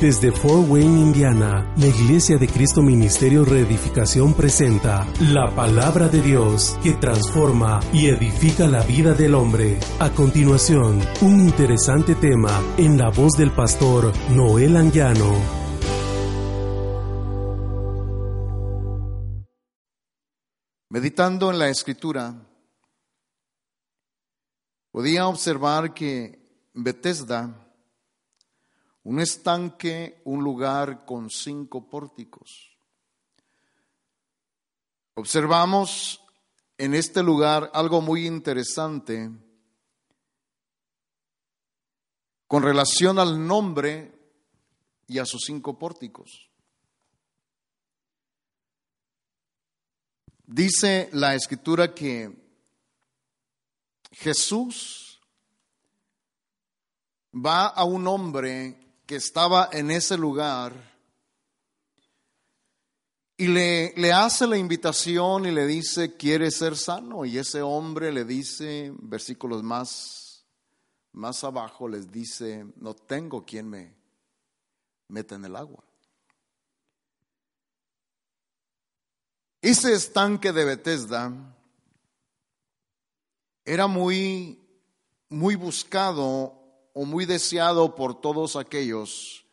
Desde Fort Wayne, Indiana, la Iglesia de Cristo Ministerio Reedificación presenta la palabra de Dios que transforma y edifica la vida del hombre. A continuación, un interesante tema en la voz del pastor Noel Anguiano. Meditando en la escritura, podía observar que Bethesda, un estanque, un lugar con cinco pórticos. Observamos en este lugar algo muy interesante con relación al nombre y a sus cinco pórticos. Dice la escritura que Jesús va a un hombre que estaba en ese lugar y le, le hace la invitación y le dice, quiere ser sano. Y ese hombre le dice, versículos más, más abajo, les dice, no tengo quien me meta en el agua. Ese estanque de Bethesda era muy, muy buscado o muy deseado por todos aquellos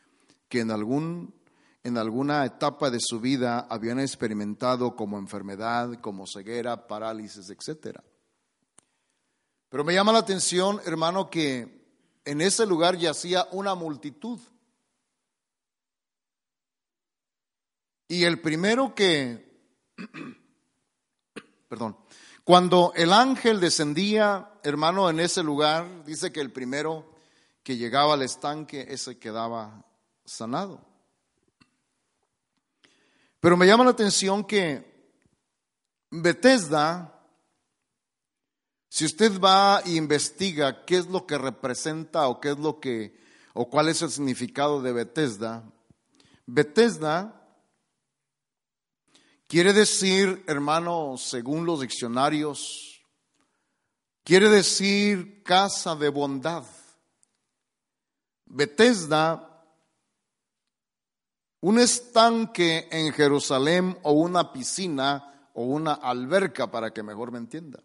que en, algún, en alguna etapa de su vida habían experimentado como enfermedad, como ceguera, parálisis, etc. Pero me llama la atención, hermano, que en ese lugar yacía una multitud. Y el primero que Perdón. Cuando el ángel descendía, hermano, en ese lugar, dice que el primero que llegaba al estanque, ese quedaba sanado. Pero me llama la atención que Bethesda, si usted va e investiga qué es lo que representa o qué es lo que, o cuál es el significado de Bethesda, Bethesda Quiere decir, hermano, según los diccionarios, quiere decir casa de bondad. Bethesda, un estanque en Jerusalén o una piscina o una alberca, para que mejor me entienda.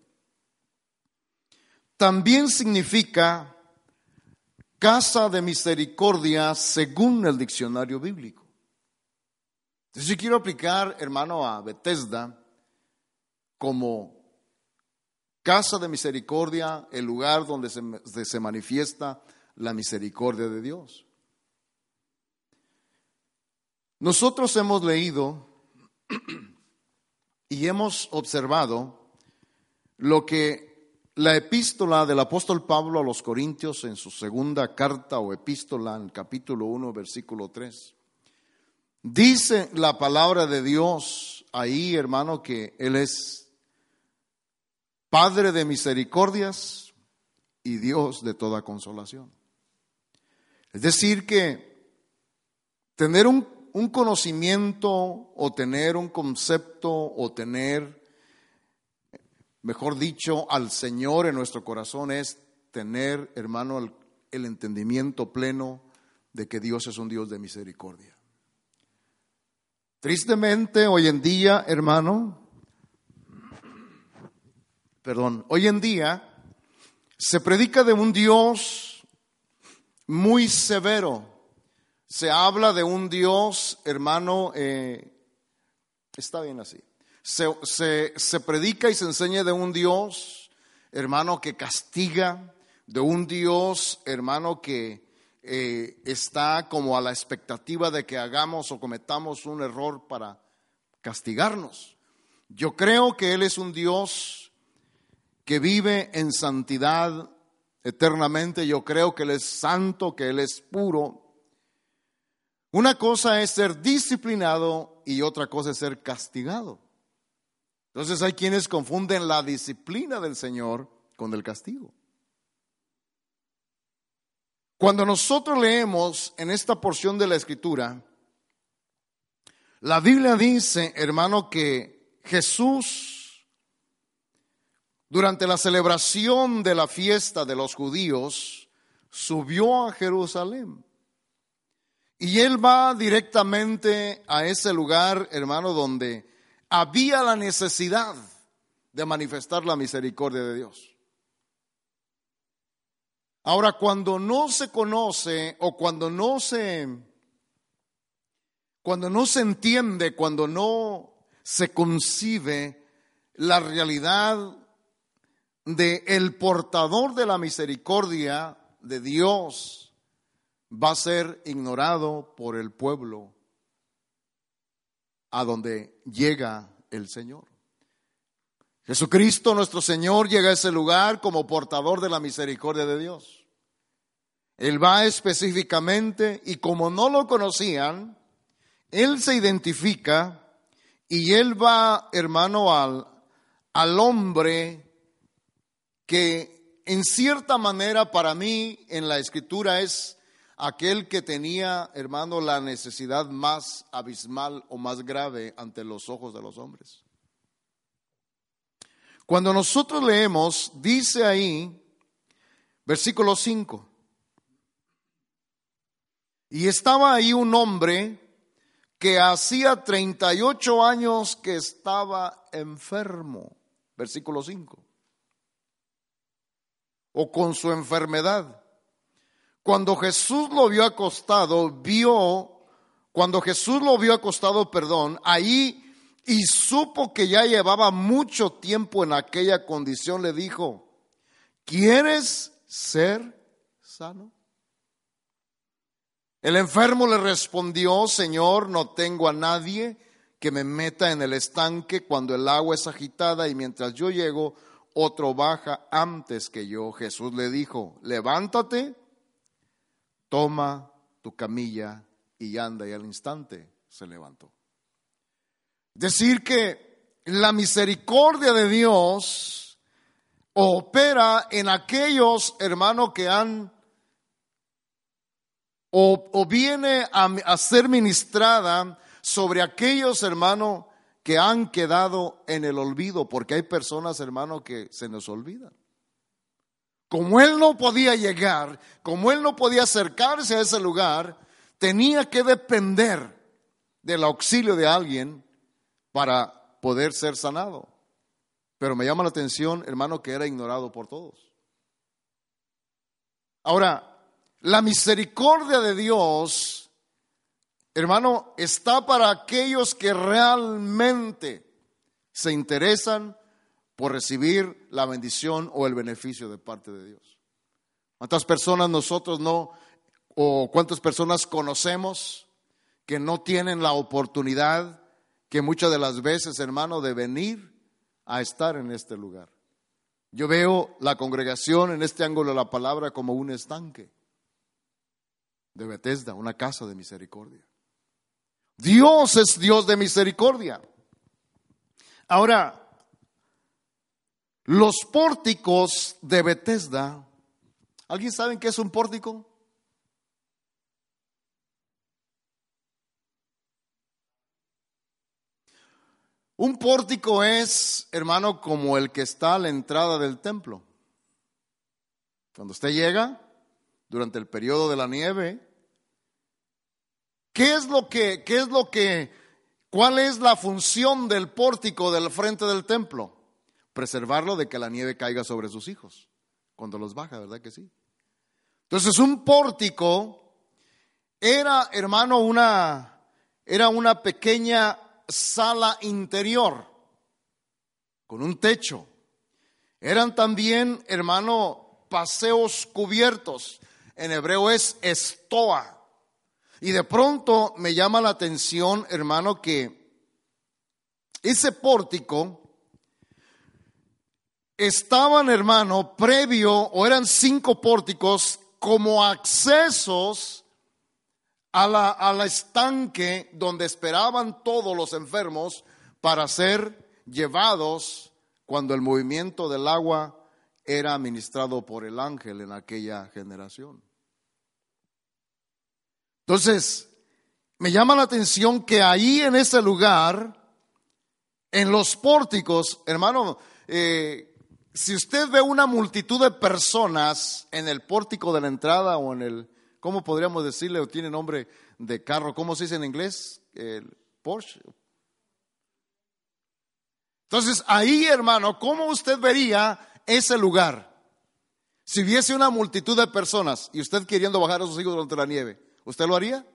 También significa casa de misericordia según el diccionario bíblico. Entonces yo quiero aplicar, hermano, a Bethesda como casa de misericordia, el lugar donde se, se manifiesta la misericordia de Dios. Nosotros hemos leído y hemos observado lo que la epístola del apóstol Pablo a los Corintios en su segunda carta o epístola en capítulo 1, versículo 3. Dice la palabra de Dios ahí, hermano, que Él es Padre de misericordias y Dios de toda consolación. Es decir, que tener un, conocimiento o tener un concepto o tener, mejor dicho, al Señor en nuestro corazón es tener, hermano, el, el entendimiento pleno de que Dios es un Dios de misericordia. Tristemente, hoy en día, hermano, perdón, hoy en día se predica de un Dios muy severo. Se habla de un Dios, hermano, eh, está bien así. Se, se, se predica y se enseña de un Dios, hermano, que castiga, de un Dios, hermano, que eh, está como a la expectativa de que hagamos o cometamos un error para castigarnos. Yo creo que Él es un Dios que vive en santidad eternamente. Yo creo que Él es santo, que Él es puro. Una cosa es ser disciplinado y otra cosa es ser castigado. Entonces hay quienes confunden la disciplina del Señor con el castigo. Cuando nosotros leemos en esta porción de la escritura, la Biblia dice, hermano, que Jesús, durante la celebración de la fiesta de los judíos, subió a Jerusalén. Y él va directamente a ese lugar, hermano, donde había la necesidad de manifestar la misericordia de Dios. Ahora, cuando no se conoce o cuando no se cuando no se entiende, cuando no se concibe la realidad de el portador de la misericordia de Dios va a ser ignorado por el pueblo a donde llega el Señor. Jesucristo nuestro Señor llega a ese lugar como portador de la misericordia de Dios. Él va específicamente y como no lo conocían, Él se identifica y Él va, hermano, al, al hombre que en cierta manera para mí en la escritura es aquel que tenía, hermano, la necesidad más abismal o más grave ante los ojos de los hombres. Cuando nosotros leemos, dice ahí, versículo 5, y estaba ahí un hombre que hacía 38 años que estaba enfermo, versículo 5, o con su enfermedad. Cuando Jesús lo vio acostado, vio, cuando Jesús lo vio acostado, perdón, ahí y supo que ya llevaba mucho tiempo en aquella condición, le dijo, ¿quieres ser sano? El enfermo le respondió, Señor, no tengo a nadie que me meta en el estanque cuando el agua es agitada y mientras yo llego, otro baja antes que yo. Jesús le dijo, levántate toma tu camilla y anda y al instante se levantó. Decir que la misericordia de Dios opera en aquellos hermanos que han o, viene a, ser ministrada sobre aquellos hermanos que han quedado en el olvido, porque hay personas, hermanos, que se nos olvidan. Como él no podía llegar, como él no podía acercarse a ese lugar, tenía que depender del auxilio de alguien para poder ser sanado. Pero me llama la atención, hermano, que era ignorado por todos. Ahora, la misericordia de Dios, hermano, está para aquellos que realmente se interesan por recibir la bendición o el beneficio de parte de Dios. ¿Cuántas personas nosotros no, o cuántas personas conocemos que no tienen la oportunidad que muchas de las veces, hermano, de venir a estar en este lugar? Yo veo la congregación en este ángulo de la palabra como un estanque de Bethesda, una casa de misericordia. Dios es Dios de misericordia. Ahora, los pórticos de Bethesda, ¿alguien sabe qué es un pórtico? Un pórtico es, hermano, como el que está a la entrada del templo. Cuando usted llega, durante el periodo de la nieve, ¿qué es lo que, qué es lo que, cuál es la función del pórtico del frente del templo? preservarlo de que la nieve caiga sobre sus hijos cuando los baja, ¿verdad que sí? Entonces un pórtico era, hermano, una, era una pequeña sala interior con un techo. Eran también, hermano, paseos cubiertos. En hebreo es estoa. Y de pronto me llama la atención, hermano, que ese pórtico estaban, hermano, previo, o eran cinco pórticos como accesos a la, al estanque donde esperaban todos los enfermos para ser llevados cuando el movimiento del agua era administrado por el ángel en aquella generación. Entonces, me llama la atención que ahí en ese lugar, en los pórticos, hermano, eh, si usted ve una multitud de personas en el pórtico de la entrada o en el, ¿cómo podríamos decirle? O tiene nombre de carro, ¿cómo se dice en inglés? El Porsche. Entonces, ahí, hermano, ¿cómo usted vería ese lugar? Si viese una multitud de personas y usted queriendo bajar a sus hijos durante la nieve, ¿usted lo haría?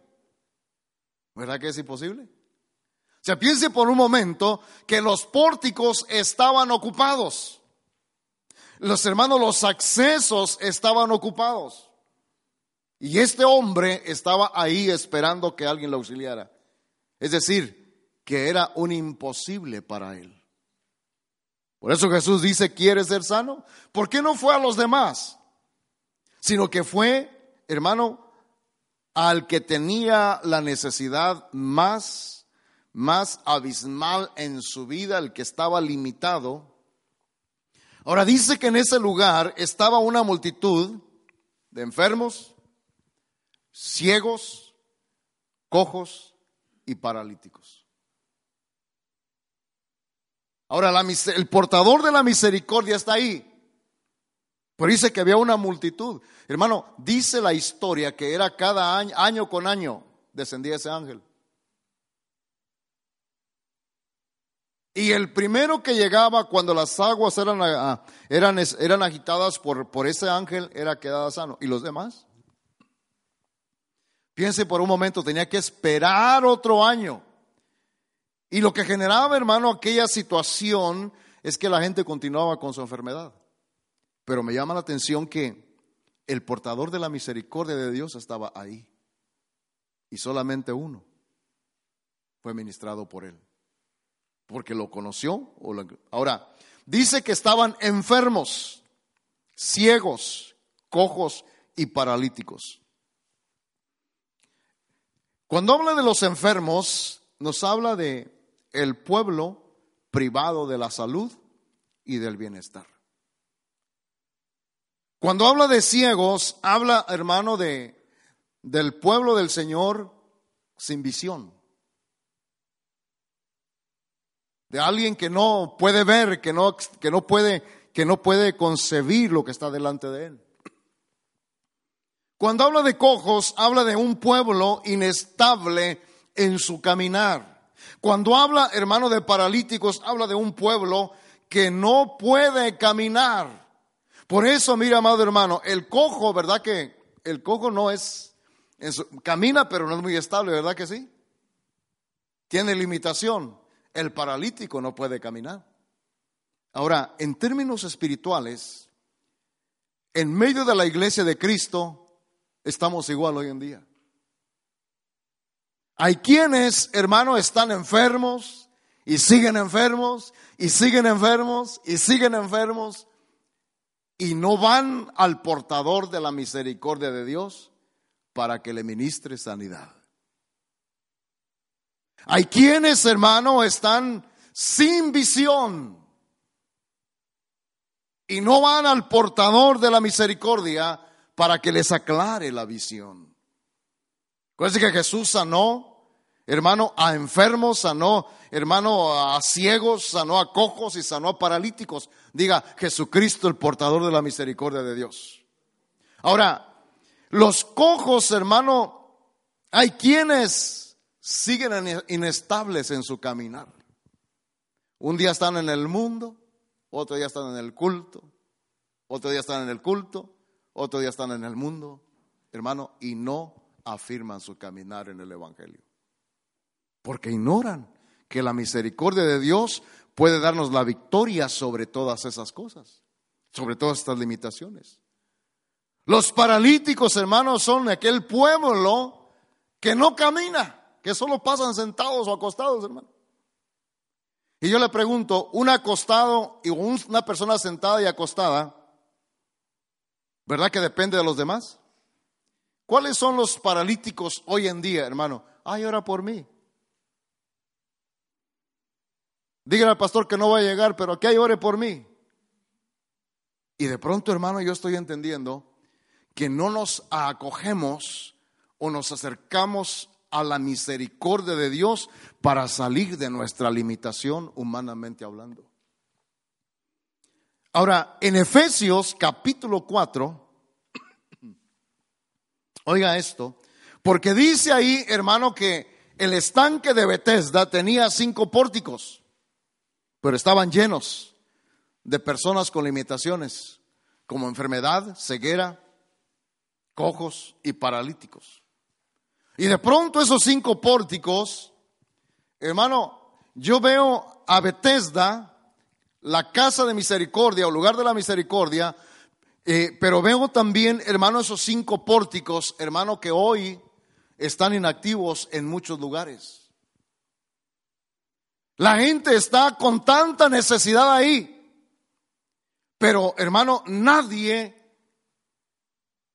¿Verdad que es imposible? O sea, piense por un momento que los pórticos estaban ocupados. Los hermanos, los accesos estaban ocupados. Y este hombre estaba ahí esperando que alguien lo auxiliara. Es decir, que era un imposible para él. Por eso Jesús dice, ¿quieres ser sano? ¿Por qué no fue a los demás? Sino que fue, hermano, al que tenía la necesidad más, más abismal en su vida, el que estaba limitado. Ahora dice que en ese lugar estaba una multitud de enfermos, ciegos, cojos y paralíticos. Ahora, el portador de la misericordia está ahí. Pero dice que había una multitud. Hermano, dice la historia que era cada año, año con año, descendía ese ángel. Y el primero que llegaba cuando las aguas eran, eran, eran agitadas por, por ese ángel era quedado sano. ¿Y los demás? Piense por un momento, tenía que esperar otro año. Y lo que generaba, hermano, aquella situación es que la gente continuaba con su enfermedad. Pero me llama la atención que el portador de la misericordia de Dios estaba ahí. Y solamente uno fue ministrado por él. Porque lo conoció. Ahora, dice que estaban enfermos, ciegos, cojos y paralíticos. Cuando habla de los enfermos, nos habla de el pueblo privado de la salud y del bienestar. Cuando habla de ciegos, habla, hermano, de del pueblo del Señor sin visión. De alguien que no puede ver, que no, que no puede, que no puede concebir lo que está delante de él. Cuando habla de cojos, habla de un pueblo inestable en su caminar. Cuando habla, hermano, de paralíticos, habla de un pueblo que no puede caminar. Por eso, mira, amado hermano, el cojo, ¿verdad que el cojo no es, camina, pero no es muy estable, ¿verdad que sí? Tiene limitación. El paralítico no puede caminar. Ahora, en términos espirituales, en medio de la iglesia de Cristo, estamos igual hoy en día. Hay quienes, hermano, están enfermos y siguen enfermos y siguen enfermos y siguen enfermos y no van al portador de la misericordia de Dios para que le ministre sanidad. Hay quienes, hermano, están sin visión y no van al portador de la misericordia para que les aclare la visión. Acuérdense que Jesús sanó Hermano, a enfermos sanó, hermano, a ciegos sanó, a cojos y sanó a paralíticos. Diga, Jesucristo el portador de la misericordia de Dios. Ahora, los cojos, hermano, hay quienes siguen inestables en su caminar. Un día están en el mundo, otro día están en el culto, otro día están en el culto, otro día están en el mundo, hermano, y no afirman su caminar en el Evangelio porque ignoran que la misericordia de Dios puede darnos la victoria sobre todas esas cosas, sobre todas estas limitaciones. Los paralíticos, hermanos, son aquel pueblo que no camina, que solo pasan sentados o acostados, hermano. Y yo le pregunto, un acostado y una persona sentada y acostada, ¿verdad que depende de los demás? ¿Cuáles son los paralíticos hoy en día, hermano? Ay, ora por mí. Dígale al pastor que no va a llegar, pero que hay ore por mí. Y de pronto, hermano, yo estoy entendiendo que no nos acogemos o nos acercamos a la misericordia de Dios para salir de nuestra limitación humanamente hablando. Ahora, en Efesios capítulo 4, oiga esto, porque dice ahí, hermano, que el estanque de Bethesda tenía cinco pórticos, pero estaban llenos de personas con limitaciones, como enfermedad, ceguera, cojos y paralíticos. Y de pronto esos cinco pórticos, hermano, yo veo a Bethesda, la casa de misericordia o lugar de la misericordia, eh, pero veo también, hermano, esos cinco pórticos, hermano, que hoy están inactivos en muchos lugares. La gente está con tanta necesidad ahí, pero hermano, nadie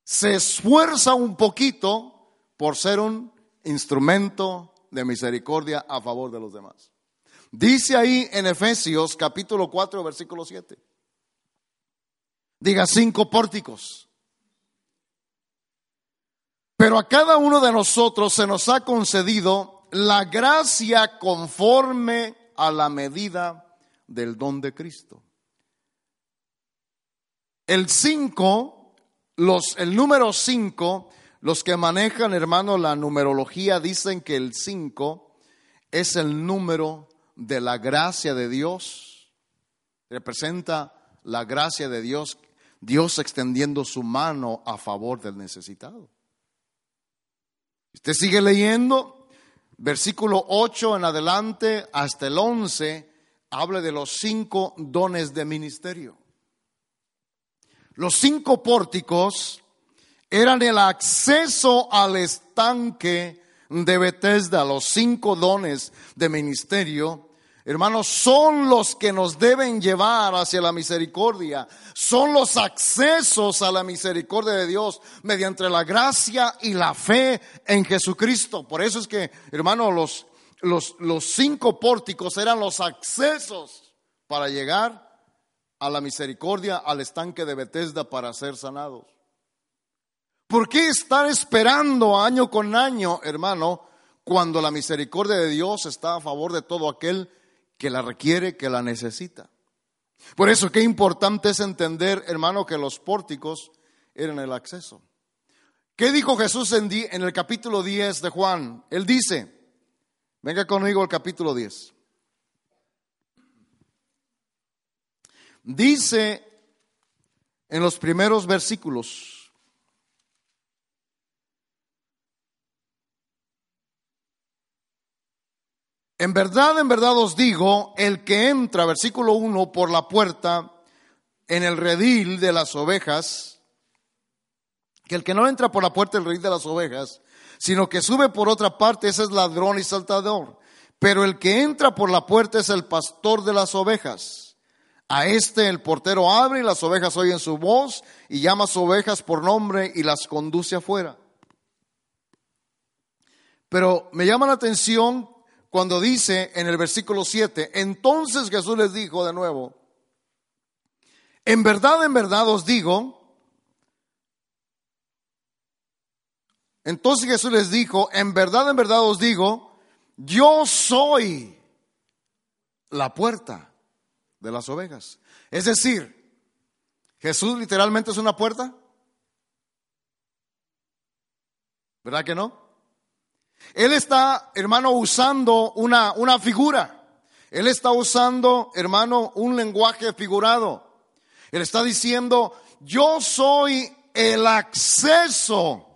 se esfuerza un poquito por ser un instrumento de misericordia a favor de los demás. Dice ahí en Efesios capítulo 4, versículo 7. Diga cinco pórticos. Pero a cada uno de nosotros se nos ha concedido la gracia conforme a la medida del don de Cristo. El 5, los, el número 5, los que manejan, hermano, la numerología dicen que el 5 es el número de la gracia de Dios. Representa la gracia de Dios, Dios extendiendo su mano a favor del necesitado. Usted sigue leyendo, versículo 8 en adelante hasta el 11, habla de los cinco dones de ministerio. Los cinco pórticos eran el acceso al estanque de Bethesda, los cinco dones de ministerio. Hermanos, son los que nos deben llevar hacia la misericordia. Son los accesos a la misericordia de Dios mediante la gracia y la fe en Jesucristo. Por eso es que, hermanos, los, los, los cinco pórticos eran los accesos para llegar a la misericordia, al estanque de Bethesda para ser sanados. ¿Por qué estar esperando año con año, hermano, cuando la misericordia de Dios está a favor de todo aquel que la requiere, que la necesita? Por eso qué importante es entender, hermano, que los pórticos eran el acceso. ¿Qué dijo Jesús en, en el capítulo 10 de Juan? Él dice, venga conmigo al capítulo 10. Dice en los primeros versículos, en verdad, en verdad os digo, el que entra, versículo 1, por la puerta en el redil de las ovejas, que el que no entra por la puerta del redil de las ovejas, sino que sube por otra parte, ese es ladrón y saltador. Pero el que entra por la puerta es el pastor de las ovejas. A este el portero abre y las ovejas oyen su voz y llama a sus ovejas por nombre y las conduce afuera. Pero me llama la atención cuando dice en el versículo 7, entonces Jesús les dijo de nuevo, en verdad, en verdad os digo, entonces Jesús les dijo, en verdad, en verdad os digo, yo soy la puerta de las ovejas. Es decir, Jesús literalmente es una puerta. ¿Verdad que no? Él está, hermano, usando una, una figura. Él está usando, hermano, un lenguaje figurado. Él está diciendo, yo soy el acceso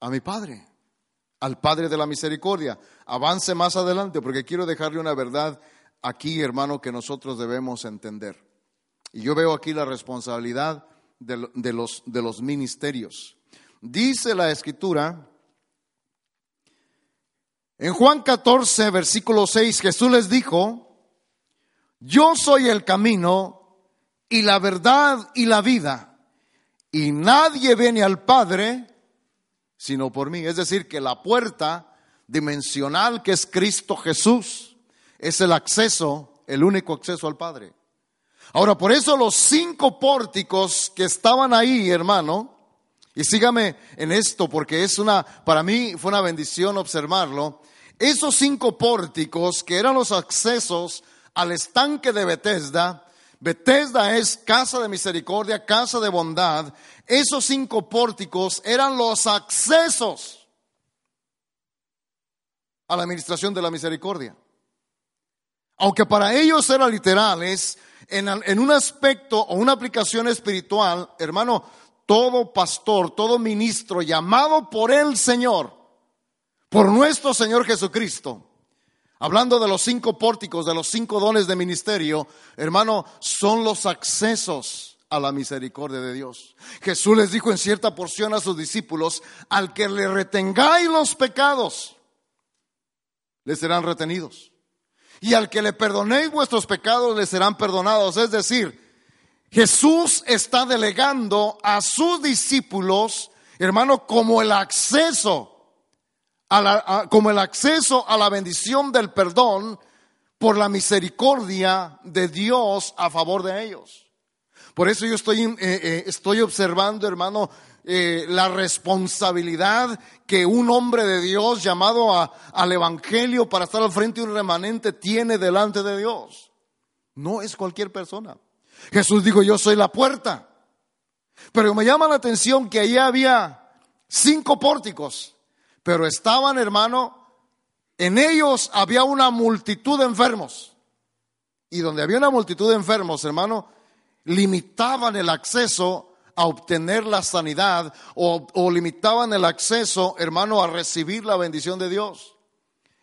a mi Padre al Padre de la Misericordia. Avance más adelante porque quiero dejarle una verdad aquí, hermano, que nosotros debemos entender. Y yo veo aquí la responsabilidad de, los, de los ministerios. Dice la escritura, en Juan 14, versículo 6, Jesús les dijo, yo soy el camino y la verdad y la vida, y nadie viene al Padre sino por mí. Es decir, que la puerta dimensional que es Cristo Jesús es el acceso, el único acceso al Padre. Ahora, por eso los cinco pórticos que estaban ahí, hermano, y sígame en esto porque es una, para mí fue una bendición observarlo, esos cinco pórticos que eran los accesos al estanque de Bethesda, Bethesda es casa de misericordia, casa de bondad. Esos cinco pórticos eran los accesos a la administración de la misericordia. Aunque para ellos eran literales, en, en un aspecto o una aplicación espiritual, hermano, todo pastor, todo ministro llamado por el Señor, por nuestro Señor Jesucristo, Hablando de los cinco pórticos, de los cinco dones de ministerio, hermano, son los accesos a la misericordia de Dios. Jesús les dijo en cierta porción a sus discípulos, al que le retengáis los pecados, les serán retenidos. Y al que le perdonéis vuestros pecados, les serán perdonados. Es decir, Jesús está delegando a sus discípulos, hermano, como el acceso como el acceso a la bendición del perdón por la misericordia de Dios a favor de ellos. Por eso yo estoy, eh, eh, estoy observando, hermano, eh, la responsabilidad que un hombre de Dios llamado al Evangelio para estar al frente de un remanente tiene delante de Dios. No es cualquier persona. Jesús dijo, yo soy la puerta. Pero me llama la atención que allí había cinco pórticos. Pero estaban, hermano, en ellos había una multitud de enfermos. Y donde había una multitud de enfermos, hermano, limitaban el acceso a obtener la sanidad o, limitaban el acceso, hermano, a recibir la bendición de Dios.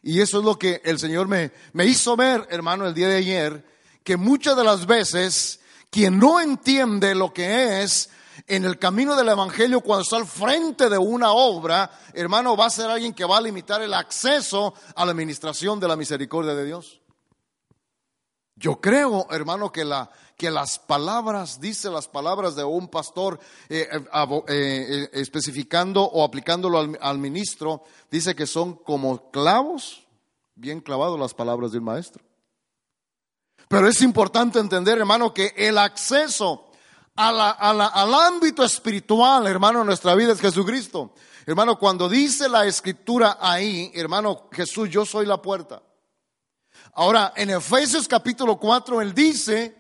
Y eso es lo que el Señor me, me hizo ver, hermano, el día de ayer, que muchas de las veces quien no entiende lo que es en el camino del Evangelio, cuando está al frente de una obra, hermano, va a ser alguien que va a limitar el acceso a la administración de la misericordia de Dios. Yo creo, hermano, que, la, que las palabras, dice las palabras de un pastor, eh, eh, eh, especificando o aplicándolo al, al ministro, dice que son como clavos, bien clavados las palabras del maestro. Pero es importante entender, hermano, que el acceso al ámbito espiritual, hermano, nuestra vida es Jesucristo. Hermano, cuando dice la escritura ahí, hermano, Jesús, yo soy la puerta. Ahora, en Efesios capítulo 4, él dice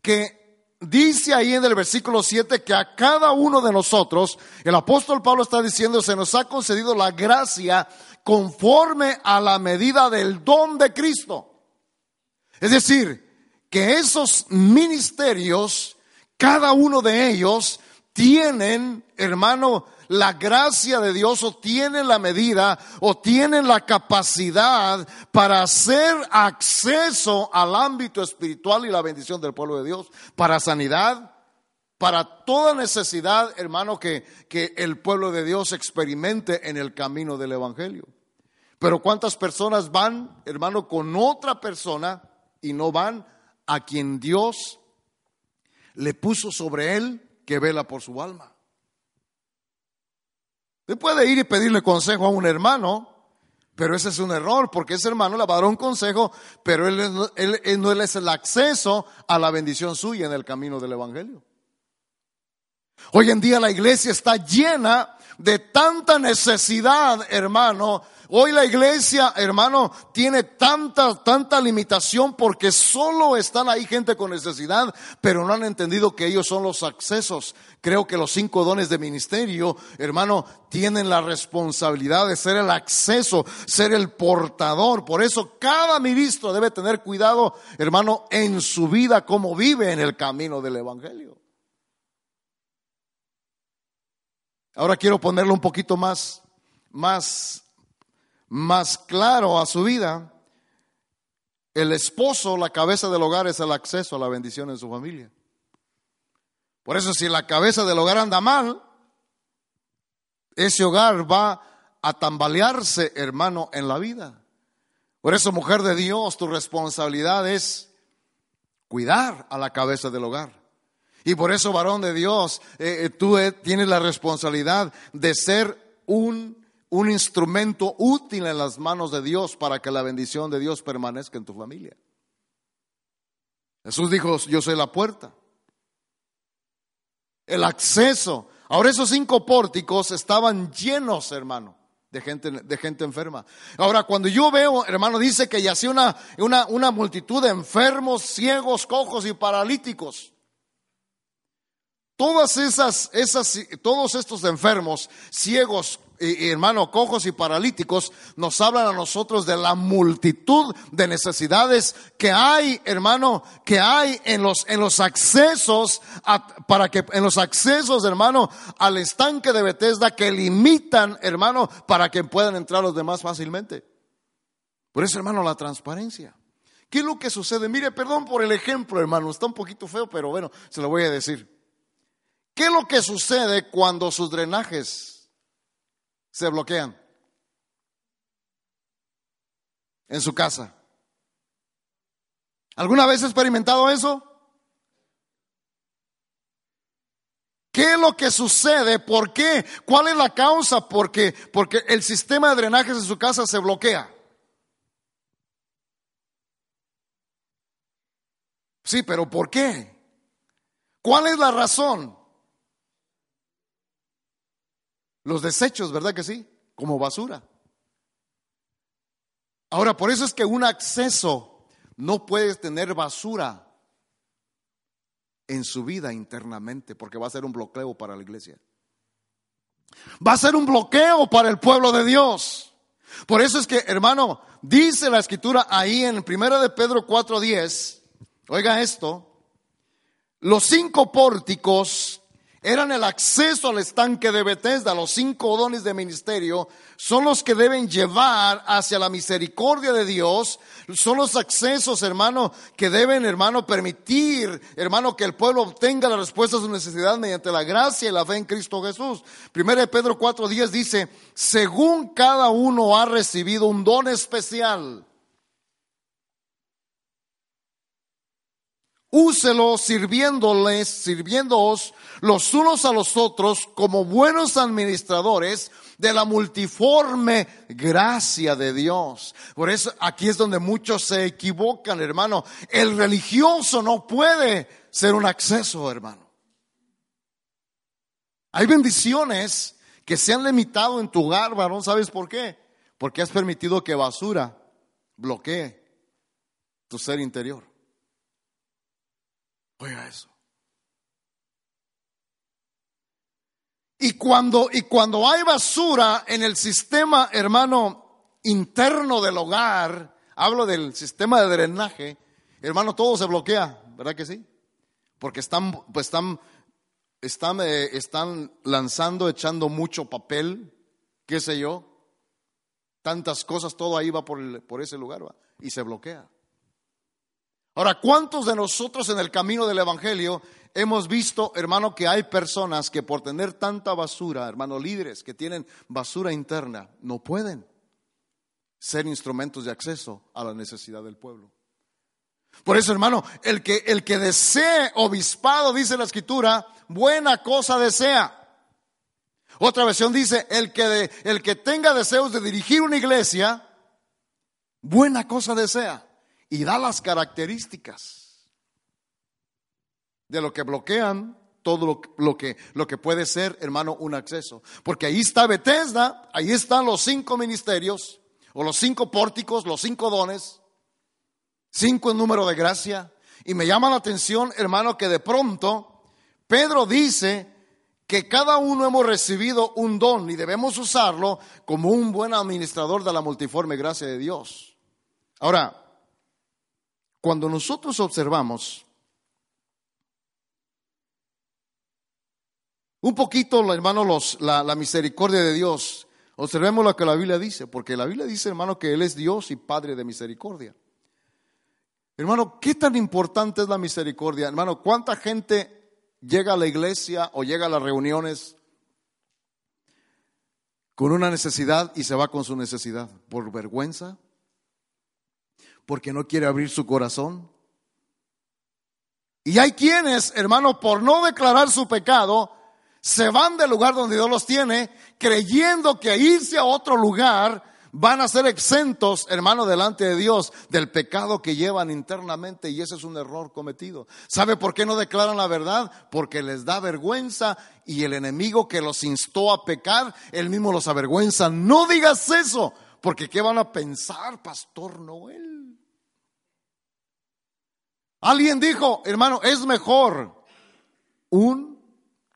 que dice ahí en el versículo 7 que a cada uno de nosotros, el apóstol Pablo está diciendo, se nos ha concedido la gracia conforme a la medida del don de Cristo. Es decir, que esos ministerios cada uno de ellos tienen, hermano, la gracia de Dios o tienen la medida o tienen la capacidad para hacer acceso al ámbito espiritual y la bendición del pueblo de Dios, para sanidad, para toda necesidad, hermano, que, que el pueblo de Dios experimente en el camino del Evangelio. Pero ¿cuántas personas van, hermano, con otra persona y no van a quien Dios le puso sobre él que vela por su alma. Usted puede ir y pedirle consejo a un hermano, pero ese es un error, porque ese hermano le va a dar un consejo, pero él, no es el acceso a la bendición suya en el camino del Evangelio. Hoy en día la iglesia está llena de tanta necesidad, hermano, Hoy la iglesia, hermano, tiene tanta, tanta limitación porque solo están ahí gente con necesidad, pero no han entendido que ellos son los accesos. Creo que los cinco dones de ministerio, hermano, tienen la responsabilidad de ser el acceso, ser el portador. Por eso cada ministro debe tener cuidado, hermano, en su vida, cómo vive en el camino del Evangelio. Ahora quiero ponerlo un poquito más, más más claro a su vida, el esposo, la cabeza del hogar, es el acceso a la bendición en su familia. Por eso si la cabeza del hogar anda mal, ese hogar va a tambalearse, hermano, en la vida. Por eso, mujer de Dios, tu responsabilidad es cuidar a la cabeza del hogar. Y por eso, varón de Dios, eh, eh, tú eh, tienes la responsabilidad de ser un, un instrumento útil en las manos de Dios para que la bendición de Dios permanezca en tu familia. Jesús dijo, yo soy la puerta. El acceso. Ahora esos cinco pórticos estaban llenos, hermano, de gente, de gente enferma. Ahora, cuando yo veo, hermano, dice que yacía una, una, una multitud de enfermos, ciegos, cojos y paralíticos. Todas esas, esas, todos estos enfermos, ciegos, hermano, cojos y paralíticos, nos hablan a nosotros de la multitud de necesidades que hay, hermano, que hay en los, en los accesos, para que, en los accesos, hermano, al estanque de Bethesda que limitan, hermano, para que puedan entrar los demás fácilmente. Por eso, hermano, la transparencia. ¿Qué es lo que sucede? Mire, perdón por el ejemplo, hermano, está un poquito feo, pero bueno, se lo voy a decir. ¿Qué es lo que sucede cuando sus drenajes se bloquean en su casa? ¿Alguna vez ha experimentado eso? ¿Qué es lo que sucede? ¿Por qué? ¿Cuál es la causa? Porque, porque el sistema de drenajes en su casa se bloquea. Sí, pero ¿por qué? ¿Cuál es la razón? Los desechos, ¿verdad que sí? Como basura. Ahora, por eso es que un acceso no puede tener basura en su vida internamente, porque va a ser un bloqueo para la iglesia. Va a ser un bloqueo para el pueblo de Dios. Por eso es que, hermano, dice la escritura ahí en 1 de Pedro 4:10, oiga esto, los cinco pórticos eran el acceso al estanque de Bethesda. Los cinco dones de ministerio son los que deben llevar hacia la misericordia de Dios. Son los accesos, hermano, que deben, hermano, permitir, hermano, que el pueblo obtenga la respuesta a su necesidad mediante la gracia y la fe en Cristo Jesús. Primero de Pedro 4.10 dice, según cada uno ha recibido un don especial. Úselo sirviéndoles, sirviéndoos los unos a los otros como buenos administradores de la multiforme gracia de Dios. Por eso aquí es donde muchos se equivocan, hermano. El religioso no puede ser un acceso, hermano. Hay bendiciones que se han limitado en tu hogar, varón. ¿Sabes por qué? Porque has permitido que basura bloquee tu ser interior. Eso. Y cuando, y cuando hay basura en el sistema, hermano, interno del hogar, hablo del sistema de drenaje, hermano, todo se bloquea, ¿verdad que sí? Porque están, pues están, están, eh, están lanzando, echando mucho papel, qué sé yo, tantas cosas, todo ahí va por, por ese lugar ¿va? y se bloquea. Ahora, ¿cuántos de nosotros en el camino del Evangelio hemos visto, hermano, que hay personas que por tener tanta basura, hermano, líderes que tienen basura interna, no pueden ser instrumentos de acceso a la necesidad del pueblo? Por eso, hermano, el que, el que desee obispado, dice la escritura, buena cosa desea. Otra versión dice, el que, el que tenga deseos de dirigir una iglesia, buena cosa desea y da las características de lo que bloquean todo lo, que, lo que puede ser, hermano, un acceso. Porque ahí está Bethesda, ahí están los cinco ministerios, o los cinco pórticos, los cinco dones, cinco en número de gracia. Y me llama la atención, hermano, que de pronto Pedro dice que cada uno hemos recibido un don y debemos usarlo como un buen administrador de la multiforme gracia de Dios. Ahora, cuando nosotros observamos un poquito, hermano, los, la, la misericordia de Dios, observemos lo que la Biblia dice, porque la Biblia dice, hermano, que Él es Dios y Padre de misericordia. Hermano, ¿qué tan importante es la misericordia? Hermano, ¿cuánta gente llega a la iglesia o llega a las reuniones con una necesidad y se va con su necesidad? ¿Por vergüenza? Porque no quiere abrir su corazón. Y hay quienes, hermano, por no declarar su pecado, se van del lugar donde Dios los tiene, creyendo que irse a otro lugar van a ser exentos, hermano, delante de Dios del pecado que llevan internamente y ese es un error cometido. ¿Sabe por qué no declaran la verdad? Porque les da vergüenza y el enemigo que los instó a pecar, él mismo los avergüenza. No digas eso, porque ¿qué van a pensar, Pastor Noel? Alguien dijo, hermano, es mejor un,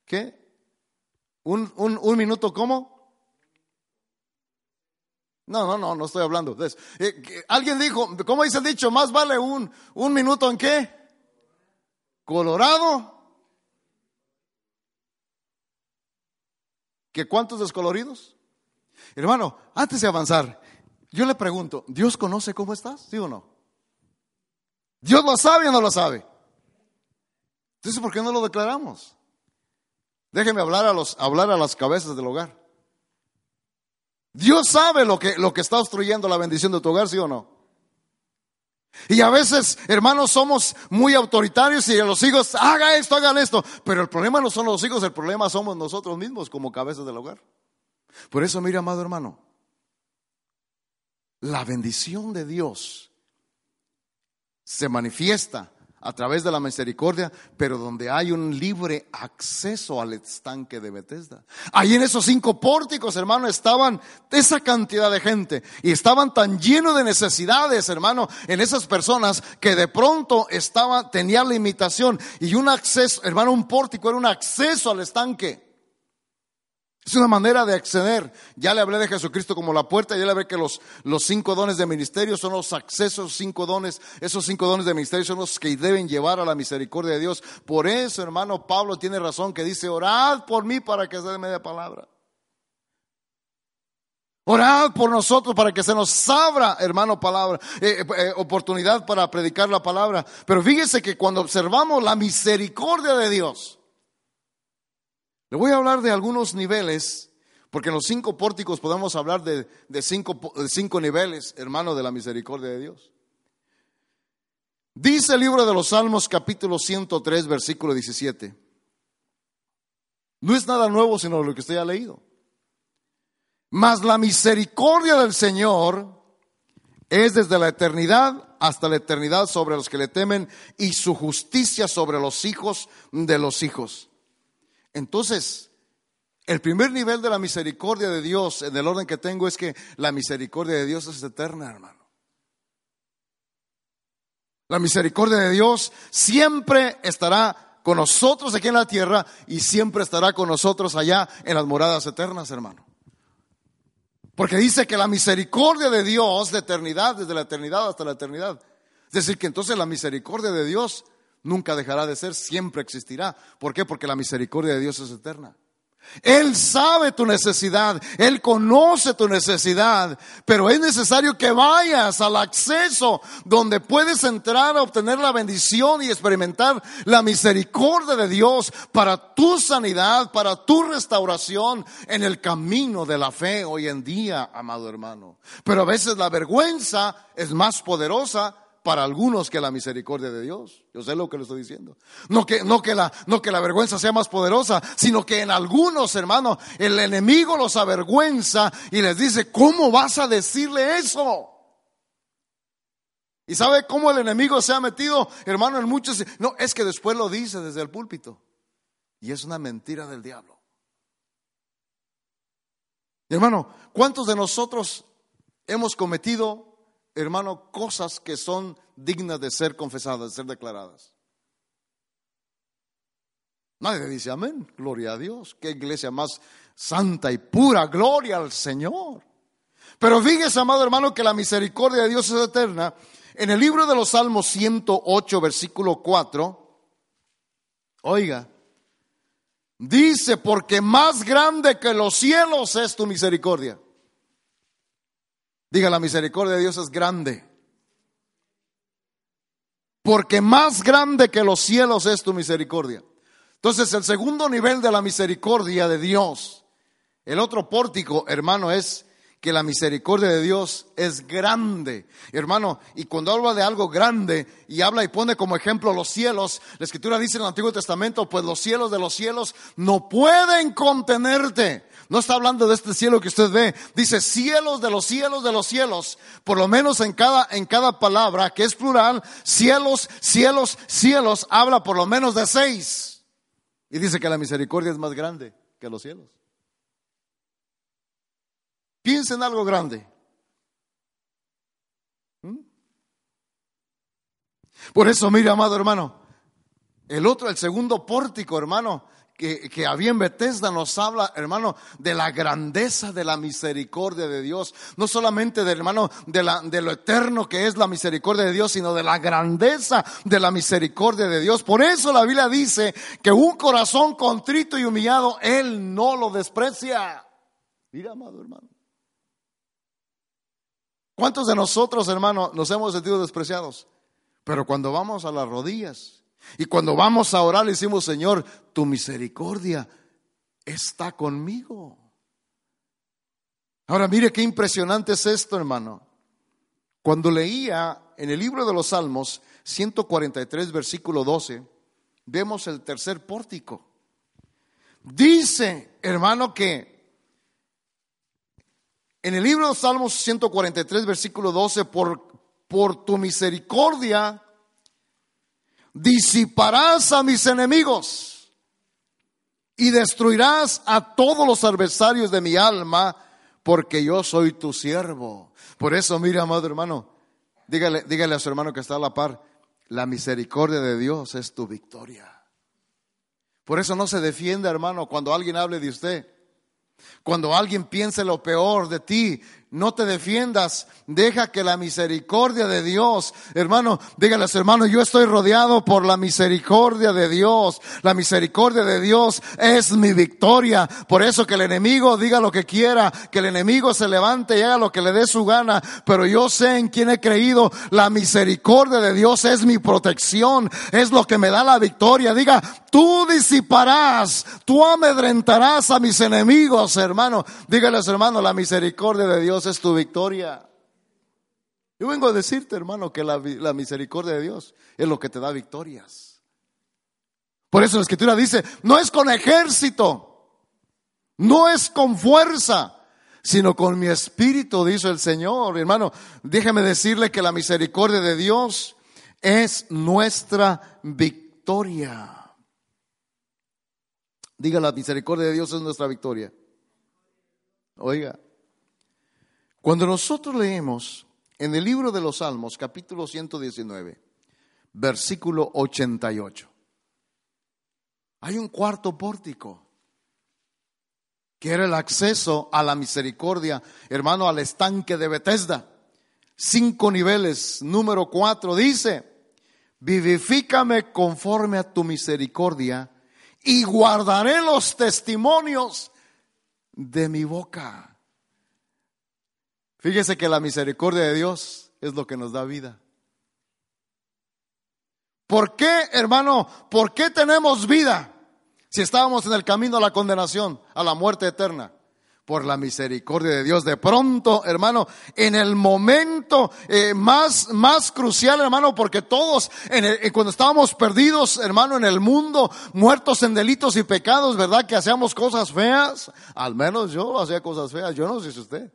¿qué? Un, un, un minuto, ¿cómo? No, no, no, no estoy hablando de eso. Eh, alguien dijo, ¿cómo dice el dicho? Más vale un, un minuto en qué? Colorado. ¿Que cuántos descoloridos? Hermano, antes de avanzar, yo le pregunto, ¿Dios conoce cómo estás? ¿Sí o no? ¿Dios lo sabe o no lo sabe? Entonces, ¿por qué no lo declaramos? Déjeme hablar a, los, hablar a las cabezas del hogar. Dios sabe lo que, lo que está obstruyendo la bendición de tu hogar, ¿sí o no? Y a veces, hermanos, somos muy autoritarios y a los hijos, haga esto, hagan esto. Pero el problema no son los hijos, el problema somos nosotros mismos como cabezas del hogar. Por eso, mira, amado hermano, la bendición de Dios se manifiesta a través de la misericordia, pero donde hay un libre acceso al estanque de Bethesda. Ahí en esos cinco pórticos, hermano, estaban esa cantidad de gente y estaban tan llenos de necesidades, hermano, en esas personas que de pronto estaba, tenía limitación y un acceso, hermano, un pórtico era un acceso al estanque. Es una manera de acceder. Ya le hablé de Jesucristo como la puerta, ya le hablé que los, los cinco dones de ministerio son los accesos, cinco dones, esos cinco dones de ministerio son los que deben llevar a la misericordia de Dios. Por eso, hermano, Pablo tiene razón que dice, orad por mí para que se dé media palabra. Orad por nosotros para que se nos abra, hermano, palabra, eh, eh, oportunidad para predicar la palabra. Pero fíjese que cuando observamos la misericordia de Dios, le voy a hablar de algunos niveles, porque en los cinco pórticos podemos hablar de, cinco, cinco niveles, hermano, de la misericordia de Dios. Dice el libro de los Salmos capítulo 103, versículo 17. No es nada nuevo sino lo que usted ha leído. Mas la misericordia del Señor es desde la eternidad hasta la eternidad sobre los que le temen y su justicia sobre los hijos de los hijos. Entonces, el primer nivel de la misericordia de Dios, en el orden que tengo, es que la misericordia de Dios es eterna, hermano. La misericordia de Dios siempre estará con nosotros aquí en la tierra y siempre estará con nosotros allá en las moradas eternas, hermano. Porque dice que la misericordia de Dios de eternidad, desde la eternidad hasta la eternidad. Es decir, que entonces la misericordia de Dios nunca dejará de ser, siempre existirá. ¿Por qué? Porque la misericordia de Dios es eterna. Él sabe tu necesidad, Él conoce tu necesidad, pero es necesario que vayas al acceso donde puedes entrar a obtener la bendición y experimentar la misericordia de Dios para tu sanidad, para tu restauración en el camino de la fe hoy en día, amado hermano. Pero a veces la vergüenza es más poderosa para algunos que la misericordia de Dios. Yo sé lo que le estoy diciendo. No que, no que, la, no que la vergüenza sea más poderosa, sino que en algunos, hermanos, el enemigo los avergüenza y les dice, ¿cómo vas a decirle eso? ¿Y sabe cómo el enemigo se ha metido, hermano, en muchos? No, es que después lo dice desde el púlpito. Y es una mentira del diablo. hermano, ¿cuántos de nosotros hemos cometido hermano, cosas que son dignas de ser confesadas, de ser declaradas. Nadie dice amén, gloria a Dios, qué iglesia más santa y pura, gloria al Señor. Pero fíjese, amado hermano, que la misericordia de Dios es eterna. En el libro de los Salmos 108, versículo 4, oiga, dice, porque más grande que los cielos es tu misericordia. Diga, la misericordia de Dios es grande. Porque más grande que los cielos es tu misericordia. Entonces, el segundo nivel de la misericordia de Dios, el otro pórtico, hermano, es que la misericordia de Dios es grande. Hermano, y cuando habla de algo grande y habla y pone como ejemplo los cielos, la escritura dice en el Antiguo Testamento, pues los cielos de los cielos no pueden contenerte. No está hablando de este cielo que usted ve, dice cielos de los cielos de los cielos. Por lo menos en cada en cada palabra que es plural, cielos, cielos, cielos habla por lo menos de seis. Y dice que la misericordia es más grande que los cielos. Piensa en algo grande. ¿Mm? Por eso, mire, amado hermano, el otro, el segundo pórtico, hermano, que, que, había en Bethesda nos habla, hermano, de la grandeza de la misericordia de Dios. No solamente de, hermano, de, la, de lo eterno que es la misericordia de Dios, sino de la grandeza de la misericordia de Dios. Por eso la Biblia dice que un corazón contrito y humillado, Él no lo desprecia. Mira, amado hermano. ¿Cuántos de nosotros, hermano, nos hemos sentido despreciados? Pero cuando vamos a las rodillas y cuando vamos a orar, le decimos, Señor, tu misericordia está conmigo. Ahora mire qué impresionante es esto, hermano. Cuando leía en el libro de los Salmos 143, versículo 12, vemos el tercer pórtico. Dice, hermano, que en el libro de Salmos 143, versículo 12, por, por tu misericordia disiparás a mis enemigos y destruirás a todos los adversarios de mi alma, porque yo soy tu siervo. Por eso, mire, amado hermano, dígale, dígale a su hermano que está a la par, la misericordia de Dios es tu victoria. Por eso no se defienda, hermano, cuando alguien hable de usted. Cuando alguien piense lo peor de ti, no te defiendas, deja que la misericordia de Dios, hermano, dígales hermano, yo estoy rodeado por la misericordia de Dios. La misericordia de Dios es mi victoria. Por eso que el enemigo diga lo que quiera, que el enemigo se levante y haga lo que le dé su gana, pero yo sé en quién he creído. La misericordia de Dios es mi protección, es lo que me da la victoria. Diga, tú disiparás, tú amedrentarás a mis enemigos, hermano. Dígales hermano, la misericordia de Dios es tu victoria. Yo vengo a decirte, hermano, que la, la, misericordia de Dios es lo que te da victorias. Por eso la escritura dice, no es con ejército, no es con fuerza, sino con mi espíritu, dice el Señor. Hermano, déjeme decirle que la misericordia de Dios es nuestra victoria. Diga, la misericordia de Dios es nuestra victoria. Oiga, cuando nosotros leemos en el libro de los Salmos, capítulo 119, versículo 88, hay un cuarto pórtico que era el acceso a la misericordia, hermano, al estanque de Bethesda. Cinco niveles, número cuatro dice, vivifícame conforme a tu misericordia y guardaré los testimonios de mi boca. Fíjese que la misericordia de Dios es lo que nos da vida. ¿Por qué, hermano? ¿Por qué tenemos vida si estábamos en el camino a la condenación, a la muerte eterna? Por la misericordia de Dios. De pronto, hermano, en el momento eh, más, más crucial, hermano, porque todos, en el, cuando estábamos perdidos, hermano, en el mundo, muertos en delitos y pecados, ¿verdad? Que hacíamos cosas feas. Al menos yo hacía cosas feas. Yo no sé si usted.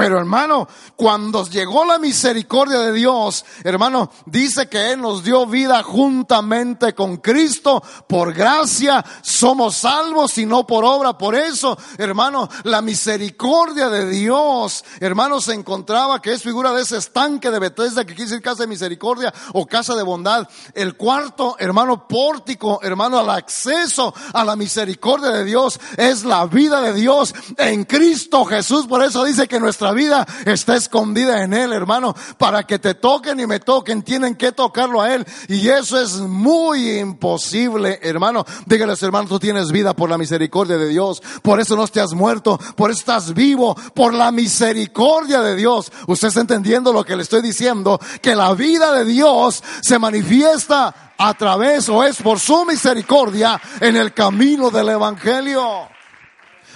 Pero hermano, cuando llegó la misericordia de Dios, hermano, dice que Él nos dio vida juntamente con Cristo. Por gracia somos salvos y no por obra. Por eso, hermano, la misericordia de Dios, hermano, se encontraba que es figura de ese estanque de Bethesda que quiere decir casa de misericordia o casa de bondad. El cuarto, hermano, pórtico, hermano, al acceso a la misericordia de Dios es la vida de Dios en Cristo Jesús. Por eso dice que nuestra vida está escondida en Él, hermano. Para que te toquen y me toquen, tienen que tocarlo a Él. Y eso es muy imposible, hermano. Dígales, hermano, tú tienes vida por la misericordia de Dios. Por eso no te has muerto, por eso estás vivo, por la misericordia de Dios. Usted está entendiendo lo que le estoy diciendo, que la vida de Dios se manifiesta a través o es por su misericordia en el camino del Evangelio.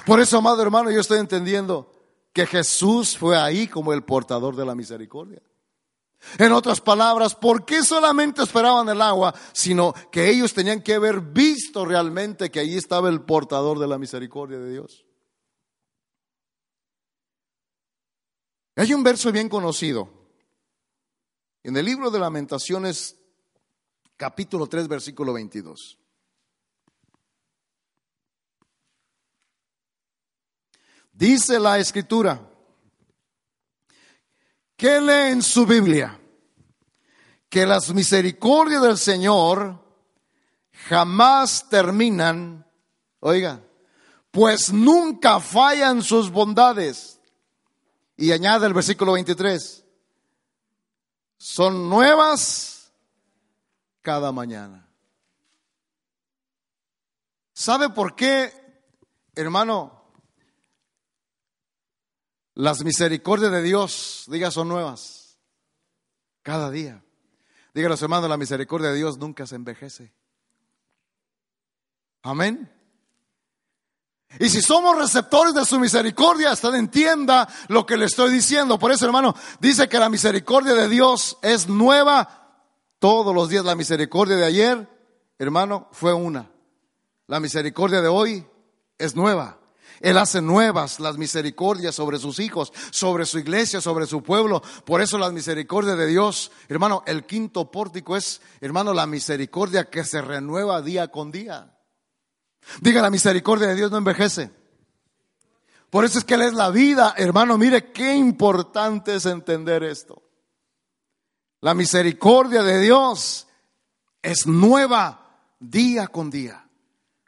Por eso, amado hermano, yo estoy entendiendo que Jesús fue ahí como el portador de la misericordia. En otras palabras, ¿por qué solamente esperaban el agua? Sino que ellos tenían que haber visto realmente que ahí estaba el portador de la misericordia de Dios. Hay un verso bien conocido. En el libro de lamentaciones, capítulo 3, versículo 22. Dice la escritura, ¿qué lee en su Biblia? Que las misericordias del Señor jamás terminan, oiga, pues nunca fallan sus bondades. Y añade el versículo 23, son nuevas cada mañana. ¿Sabe por qué, hermano? Las misericordias de Dios, diga, son nuevas. Cada día. Diga los hermanos, la misericordia de Dios nunca se envejece. Amén. Y si somos receptores de su misericordia, usted entienda lo que le estoy diciendo. Por eso, hermano, dice que la misericordia de Dios es nueva todos los días. La misericordia de ayer, hermano, fue una. La misericordia de hoy es nueva. Él hace nuevas las misericordias sobre sus hijos, sobre su iglesia, sobre su pueblo. Por eso las misericordias de Dios, hermano, el quinto pórtico es, hermano, la misericordia que se renueva día con día. Diga, la misericordia de Dios no envejece. Por eso es que Él es la vida, hermano. Mire qué importante es entender esto. La misericordia de Dios es nueva día con día,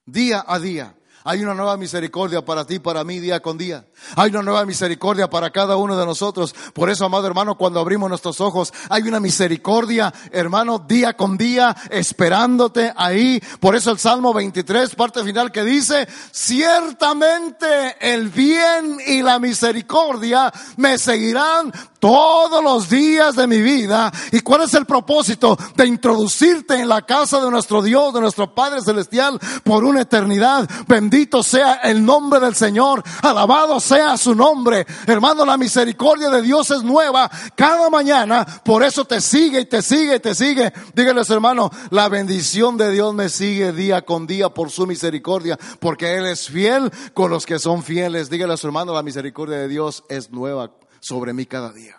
día a día. Hay una nueva misericordia para ti, para mí, día con día. Hay una nueva misericordia para cada uno de nosotros. Por eso, amado hermano, cuando abrimos nuestros ojos, hay una misericordia, hermano, día con día, esperándote ahí. Por eso el Salmo 23, parte final que dice, ciertamente el bien y la misericordia me seguirán todos los días de mi vida. ¿Y cuál es el propósito? De introducirte en la casa de nuestro Dios, de nuestro Padre Celestial, por una eternidad. Bendito sea el nombre del Señor. Alabado sea su nombre. Hermano, la misericordia de Dios es nueva cada mañana. Por eso te sigue y te sigue y te sigue. Díganles, hermano, la bendición de Dios me sigue día con día por su misericordia. Porque Él es fiel con los que son fieles. Díganles, hermano, la misericordia de Dios es nueva sobre mí cada día.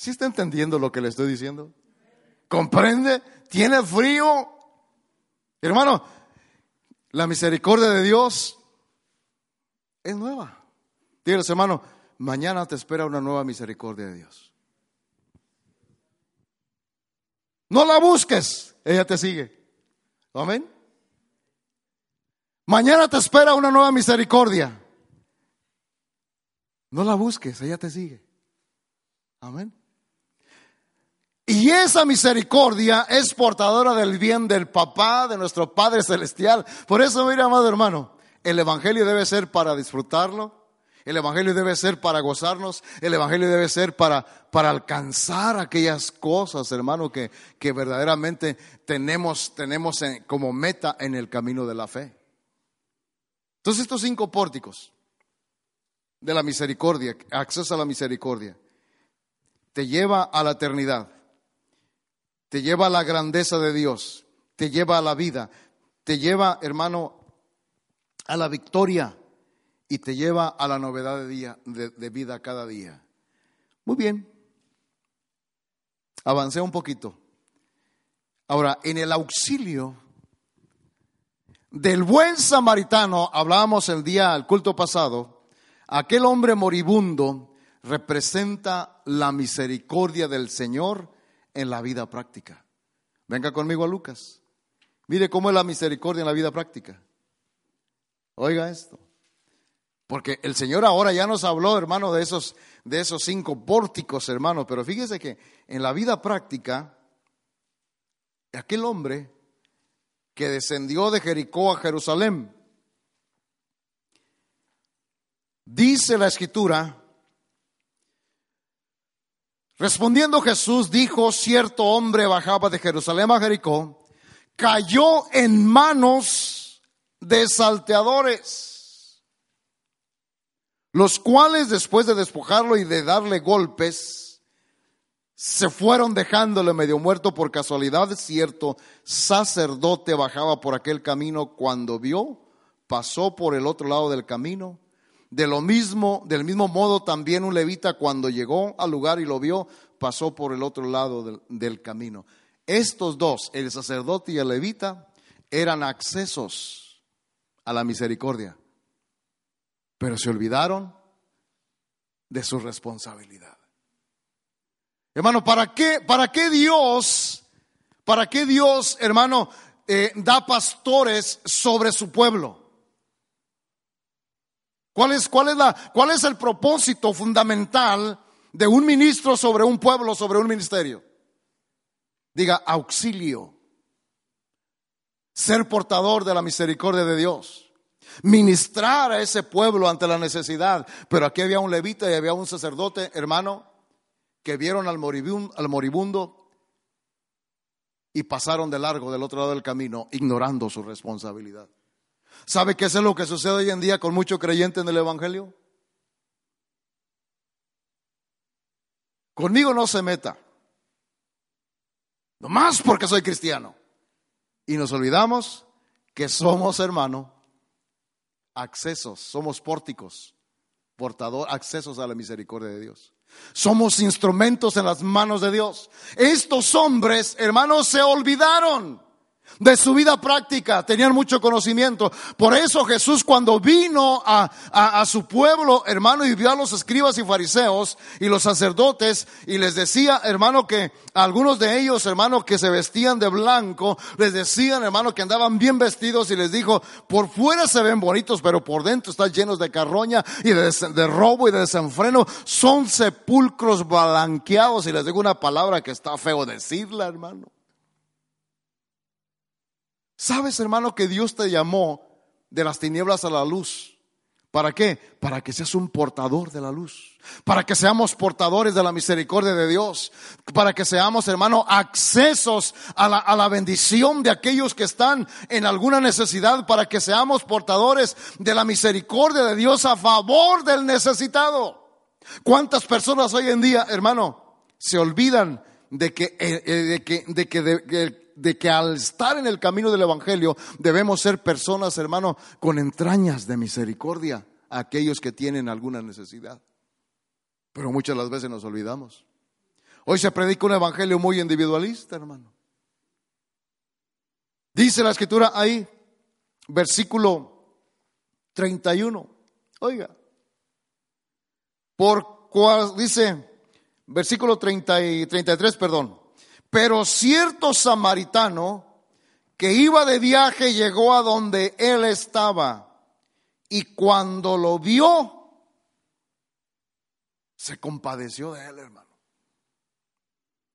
¿Sí está entendiendo lo que le estoy diciendo? ¿Comprende? ¿Tiene frío? Hermano, la misericordia de Dios es nueva. Dígale, hermano, mañana te espera una nueva misericordia de Dios. No la busques, ella te sigue. Amén. Mañana te espera una nueva misericordia. No la busques, ella te sigue. Amén. Y esa misericordia es portadora del bien del papá, de nuestro Padre Celestial. Por eso, mira, amado hermano, el Evangelio debe ser para disfrutarlo. El Evangelio debe ser para gozarnos. El Evangelio debe ser para, para alcanzar aquellas cosas, hermano, que, que verdaderamente tenemos, tenemos como meta en el camino de la fe. Entonces, estos cinco pórticos de la misericordia, acceso a la misericordia, te lleva a la eternidad, te lleva a la grandeza de Dios, te lleva a la vida, te lleva, hermano, a la victoria y te lleva a la novedad de, día, de, vida cada día. Muy bien, avancé un poquito. Ahora, en el auxilio del buen samaritano, hablábamos el día, el culto pasado, Aquel hombre moribundo representa la misericordia del Señor en la vida práctica. Venga conmigo a Lucas. Mire cómo es la misericordia en la vida práctica. Oiga esto. Porque el Señor ahora ya nos habló, hermano, de esos, de esos cinco pórticos, hermano. Pero fíjese que en la vida práctica, aquel hombre que descendió de Jericó a Jerusalén, Dice la escritura, respondiendo Jesús dijo, cierto hombre bajaba de Jerusalén a Jericó, cayó en manos de salteadores, los cuales después de despojarlo y de darle golpes, se fueron dejándole medio muerto por casualidad. Cierto sacerdote bajaba por aquel camino cuando vio, pasó por el otro lado del camino. De lo mismo, del mismo modo también un levita cuando llegó al lugar y lo vio, pasó por el otro lado del, camino. Estos dos, el sacerdote y el levita, eran accesos a la misericordia, pero se olvidaron de su responsabilidad. Hermano, ¿para qué, para qué Dios, para qué Dios, hermano, eh, da pastores sobre su pueblo? ¿Cuál es, cuál, es la, ¿Cuál es el propósito fundamental de un ministro sobre un pueblo, sobre un ministerio? Diga, auxilio. Ser portador de la misericordia de Dios. Ministrar a ese pueblo ante la necesidad. Pero aquí había un levita y había un sacerdote, hermano, que vieron al moribundo, al moribundo y pasaron de largo del otro lado del camino, ignorando su responsabilidad. ¿Sabe qué es lo que sucede hoy en día con mucho creyente en el Evangelio? Conmigo no se meta. Nomás porque soy cristiano. Y nos olvidamos que somos, hermano, accesos, somos pórticos, portador, accesos a la misericordia de Dios. Somos instrumentos en las manos de Dios. Estos hombres, hermanos, se olvidaron de su vida práctica, tenían mucho conocimiento. Por eso Jesús cuando vino a, a, su pueblo, hermano, y vio a los escribas y fariseos y los sacerdotes, y les decía, hermano, que algunos de ellos, hermano, que se vestían de blanco, les decían, hermano, que andaban bien vestidos y les dijo, por fuera se ven bonitos, pero por dentro están llenos de carroña y de, de robo y de desenfreno. Son sepulcros blanqueados y les digo una palabra que está feo decirla, hermano. ¿Sabes, hermano, que Dios te llamó de las tinieblas a la luz? ¿Para qué? Para que seas un portador de la luz. Para que seamos portadores de la misericordia de Dios. Para que seamos, hermano, accesos a la, a la, bendición de aquellos que están en alguna necesidad. Para que seamos portadores de la misericordia de Dios a favor del necesitado. ¿Cuántas personas hoy en día, hermano, se olvidan de que, eh, eh, de que, de que, de, de, de que al estar en el camino del Evangelio debemos ser personas, hermano, con entrañas de misericordia a aquellos que tienen alguna necesidad. Pero muchas las veces nos olvidamos. Hoy se predica un Evangelio muy individualista, hermano. Dice la escritura ahí, versículo 31. Oiga, por cual, dice, versículo 30 y 33, perdón. Pero cierto samaritano que iba de viaje llegó a donde él estaba y cuando lo vio, se compadeció de él, hermano.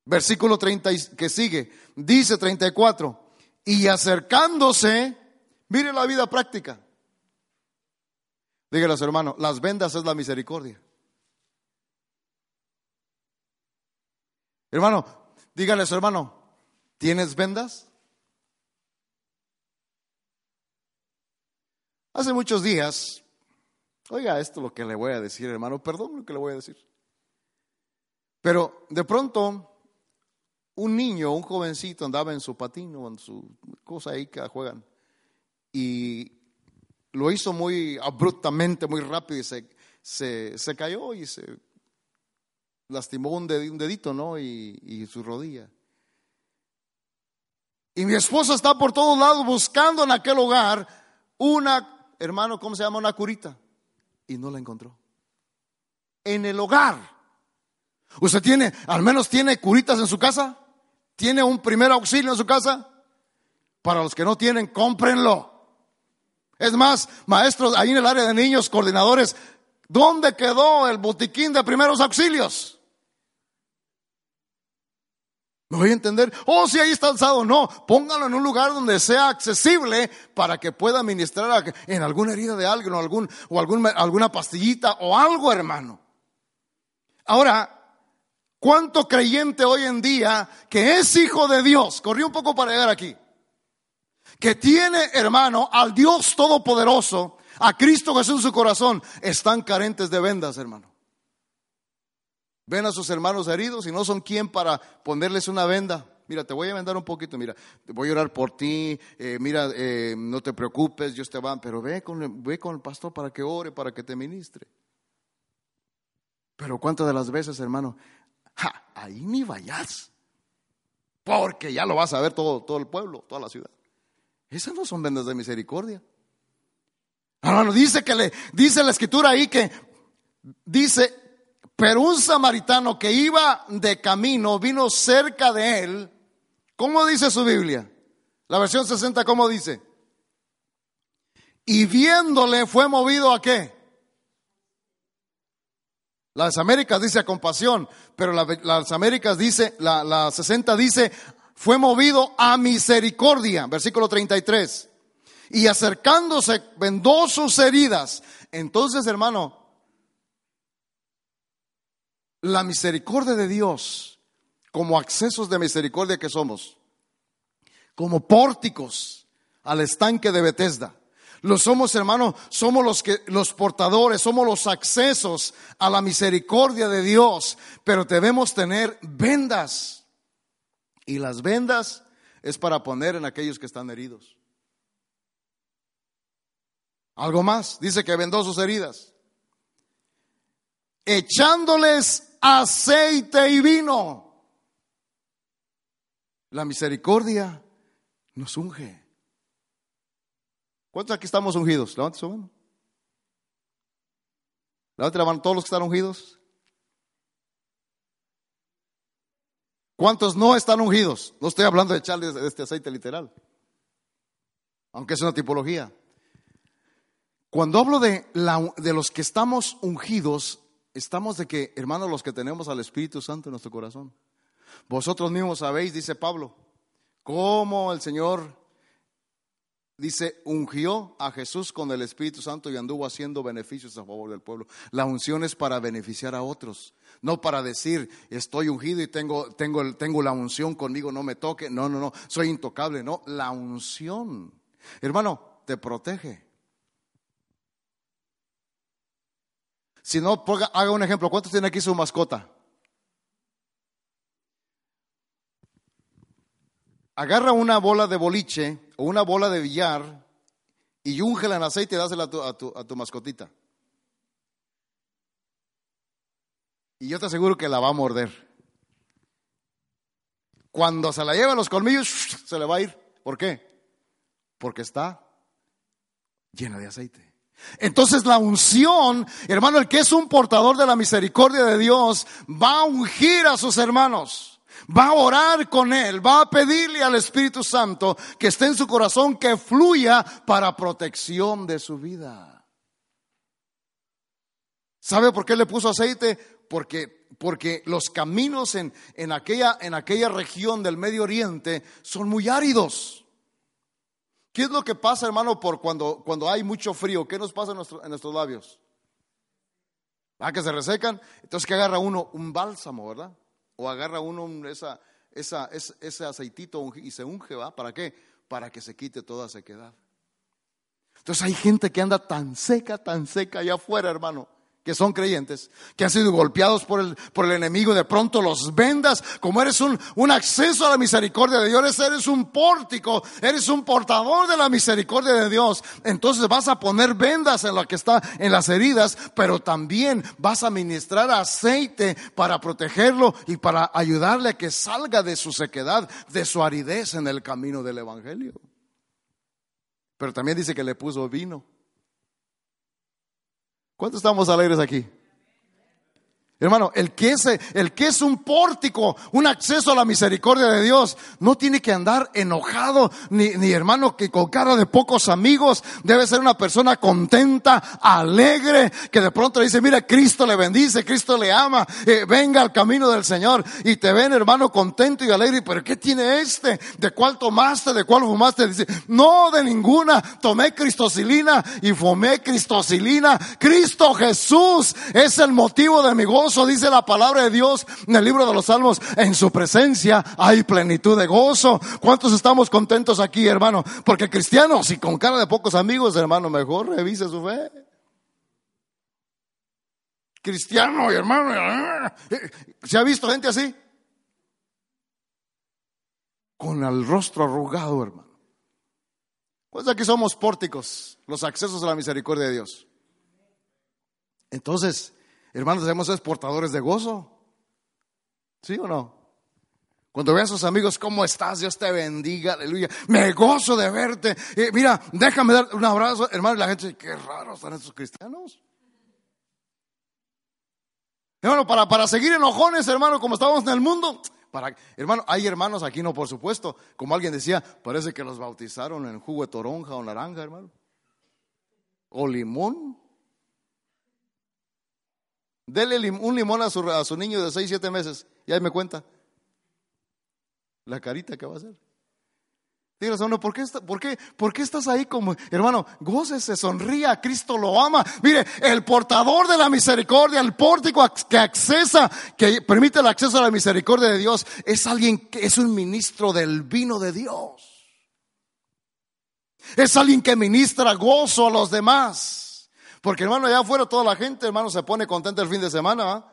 Versículo 30 que sigue, dice 34, y acercándose, mire la vida práctica. Dígale a su hermano, las vendas es la misericordia. Hermano, Dígale a su hermano, ¿tienes vendas? Hace muchos días, oiga esto lo que le voy a decir, hermano, perdón lo que le voy a decir. Pero de pronto, un niño, un jovencito andaba en su patino, en su cosa ahí que juegan, y lo hizo muy abruptamente, muy rápido, y se, se, se cayó y se lastimó un, dedito, ¿no? Y, su rodilla. Y mi esposa está por todos lados buscando en aquel hogar una, hermano, ¿cómo se llama? Una curita. Y no la encontró. En el hogar. ¿Usted tiene, al menos tiene curitas en su casa? ¿Tiene un primer auxilio en su casa? Para los que no tienen, cómprenlo. Es más, maestros, ahí en el área de niños, coordinadores, ¿dónde quedó el botiquín de primeros auxilios? ¿Me voy a entender? Oh, si ahí está alzado. No, póngalo en un lugar donde sea accesible para que pueda ministrar en alguna herida de alguien o, algún, o alguna pastillita o algo, hermano. Ahora, ¿cuánto creyente hoy en día que es hijo de Dios? Corrí un poco para llegar aquí. que tiene, hermano, al Dios Todopoderoso, a Cristo Jesús en su corazón, están carentes de vendas, hermano. Ven a sus hermanos heridos y no son quien para ponerles una venda. Mira, te voy a vendar un poquito, mira, voy a orar por ti, eh, mira, eh, no te preocupes, Dios te va, pero ve con, ve con el pastor para que ore, para que te ministre. Pero cuántas de las veces, hermano, ahí ni vayas, porque ya lo vas a ver todo, todo el pueblo, toda la ciudad. Esas no son vendas de misericordia. Hermano, dice que le, dice la escritura ahí que, dice, pero un samaritano que iba de camino vino cerca de él. ¿Cómo dice su Biblia? La versión 60, ¿cómo dice? Y viéndole fue movido a qué? Las Américas dice a compasión, pero las Américas dice, la, la 60 dice, fue movido a misericordia, versículo 33. Y acercándose vendó sus heridas. Entonces, hermano, la misericordia de Dios, como accesos de misericordia que somos, como pórticos al estanque de Bethesda. Los somos, hermano, somos los que los portadores, somos los accesos a la misericordia de Dios, pero debemos tener vendas. Y las vendas es para poner en aquellos que están heridos. Algo más, dice que vendó sus heridas, echándoles aceite y vino. La misericordia nos unge. ¿Cuántos aquí estamos ungidos? Levante su mano. Levante la mano todos los que están ungidos. ¿Cuántos no están ungidos? No estoy hablando de echarles este aceite literal, aunque es una tipología. Cuando hablo de, de los que estamos ungidos, estamos de que, hermanos, los que tenemos al Espíritu Santo en nuestro corazón. Vosotros mismos sabéis, dice Pablo, cómo el Señor, dice, ungió a Jesús con el Espíritu Santo y anduvo haciendo beneficios a favor del pueblo. La unción es para beneficiar a otros, no para decir, estoy ungido y tengo, tengo, tengo la unción conmigo, no me toque. No, no, no, soy intocable. No, la unción, hermano, te protege. Si no, haga un ejemplo. ¿Cuántos tiene aquí su mascota? Agarra una bola de boliche o una bola de billar y úngela en aceite y dásela a tu, a tu mascotita. Y yo te aseguro que la va a morder. Cuando se la lleva a los colmillos, se le va a ir. ¿Por qué? Porque está llena de aceite. Entonces la unción, hermano, el que es un portador de la misericordia de Dios, va a ungir a sus hermanos, va a orar con él, va a pedirle al Espíritu Santo que esté en su corazón, que fluya para protección de su vida. ¿Sabe por qué le puso aceite? Porque, porque los caminos en, en, aquella, en aquella región del Medio Oriente son muy áridos. ¿Qué es lo que pasa, hermano, por cuando, cuando hay mucho frío? ¿Qué nos pasa en, nuestros labios? ¿Ah, que se resecan? Entonces, que agarra uno? Un bálsamo, ¿verdad? O agarra uno esa, esa, ese, aceitito y se unge, ¿va? ¿Para qué? Para que se quite toda sequedad. Entonces hay gente que anda tan seca, tan seca allá afuera, hermano, que son creyentes, que han sido golpeados por el, por el enemigo, de pronto los vendas, como eres un, un acceso a la misericordia de Dios, eres un pórtico, eres un portador de la misericordia de Dios, entonces vas a poner vendas en lo que está en las heridas, pero también vas a ministrar aceite para protegerlo y para ayudarle a que salga de su sequedad, de su aridez en el camino del Evangelio. Pero también dice que le puso vino. ¿Cuántos estamos alegres aquí? Hermano, el que, es, el que es un pórtico, un acceso a la misericordia de Dios, no tiene que andar enojado, ni, ni hermano que con cara de pocos amigos, debe ser una persona contenta, alegre, que de pronto dice, mira, Cristo le bendice, Cristo le ama, eh, venga al camino del Señor, y te ven hermano contento y alegre, pero ¿qué tiene este? ¿De cuál tomaste? ¿De cuál fumaste? Dice, no, de ninguna, tomé cristocilina y fumé cristocilina, Cristo Jesús es el motivo de mi gozo dice la palabra de Dios en el libro de los Salmos. En su presencia hay plenitud de gozo. ¿Cuántos estamos contentos aquí, hermano? Porque cristianos y con cara de pocos amigos, hermano, mejor revise su fe. Cristiano y hermano, ¿se ha visto gente así? Con el rostro arrugado, hermano. Pues aquí somos pórticos, los accesos a la misericordia de Dios. Entonces, hermanos, debemos ser portadores de gozo. ¿Sí o no? Cuando ve a sus amigos, ¿cómo estás? Dios te bendiga, aleluya. Me gozo de verte. mira, déjame dar un abrazo, hermano. Y la gente dice, qué raros están estos cristianos. Hermano, para, para seguir enojones, hermano, como estábamos en el mundo. Para, hermano, hay hermanos aquí, no, por supuesto. Como alguien decía, parece que los bautizaron en jugo de toronja o naranja, hermano. O limón. Dele un limón a su, a su niño de 6, 7 meses y ahí me cuenta la carita que va a hacer. Dígale a uno, ¿por qué, por, qué, ¿por qué estás ahí como, hermano? Gócese, sonría, Cristo lo ama. Mire, el portador de la misericordia, el pórtico que accesa, que permite el acceso a la misericordia de Dios, es alguien que es un ministro del vino de Dios. Es alguien que ministra gozo a los demás. Porque hermano, allá afuera toda la gente, hermano, se pone contenta el fin de semana.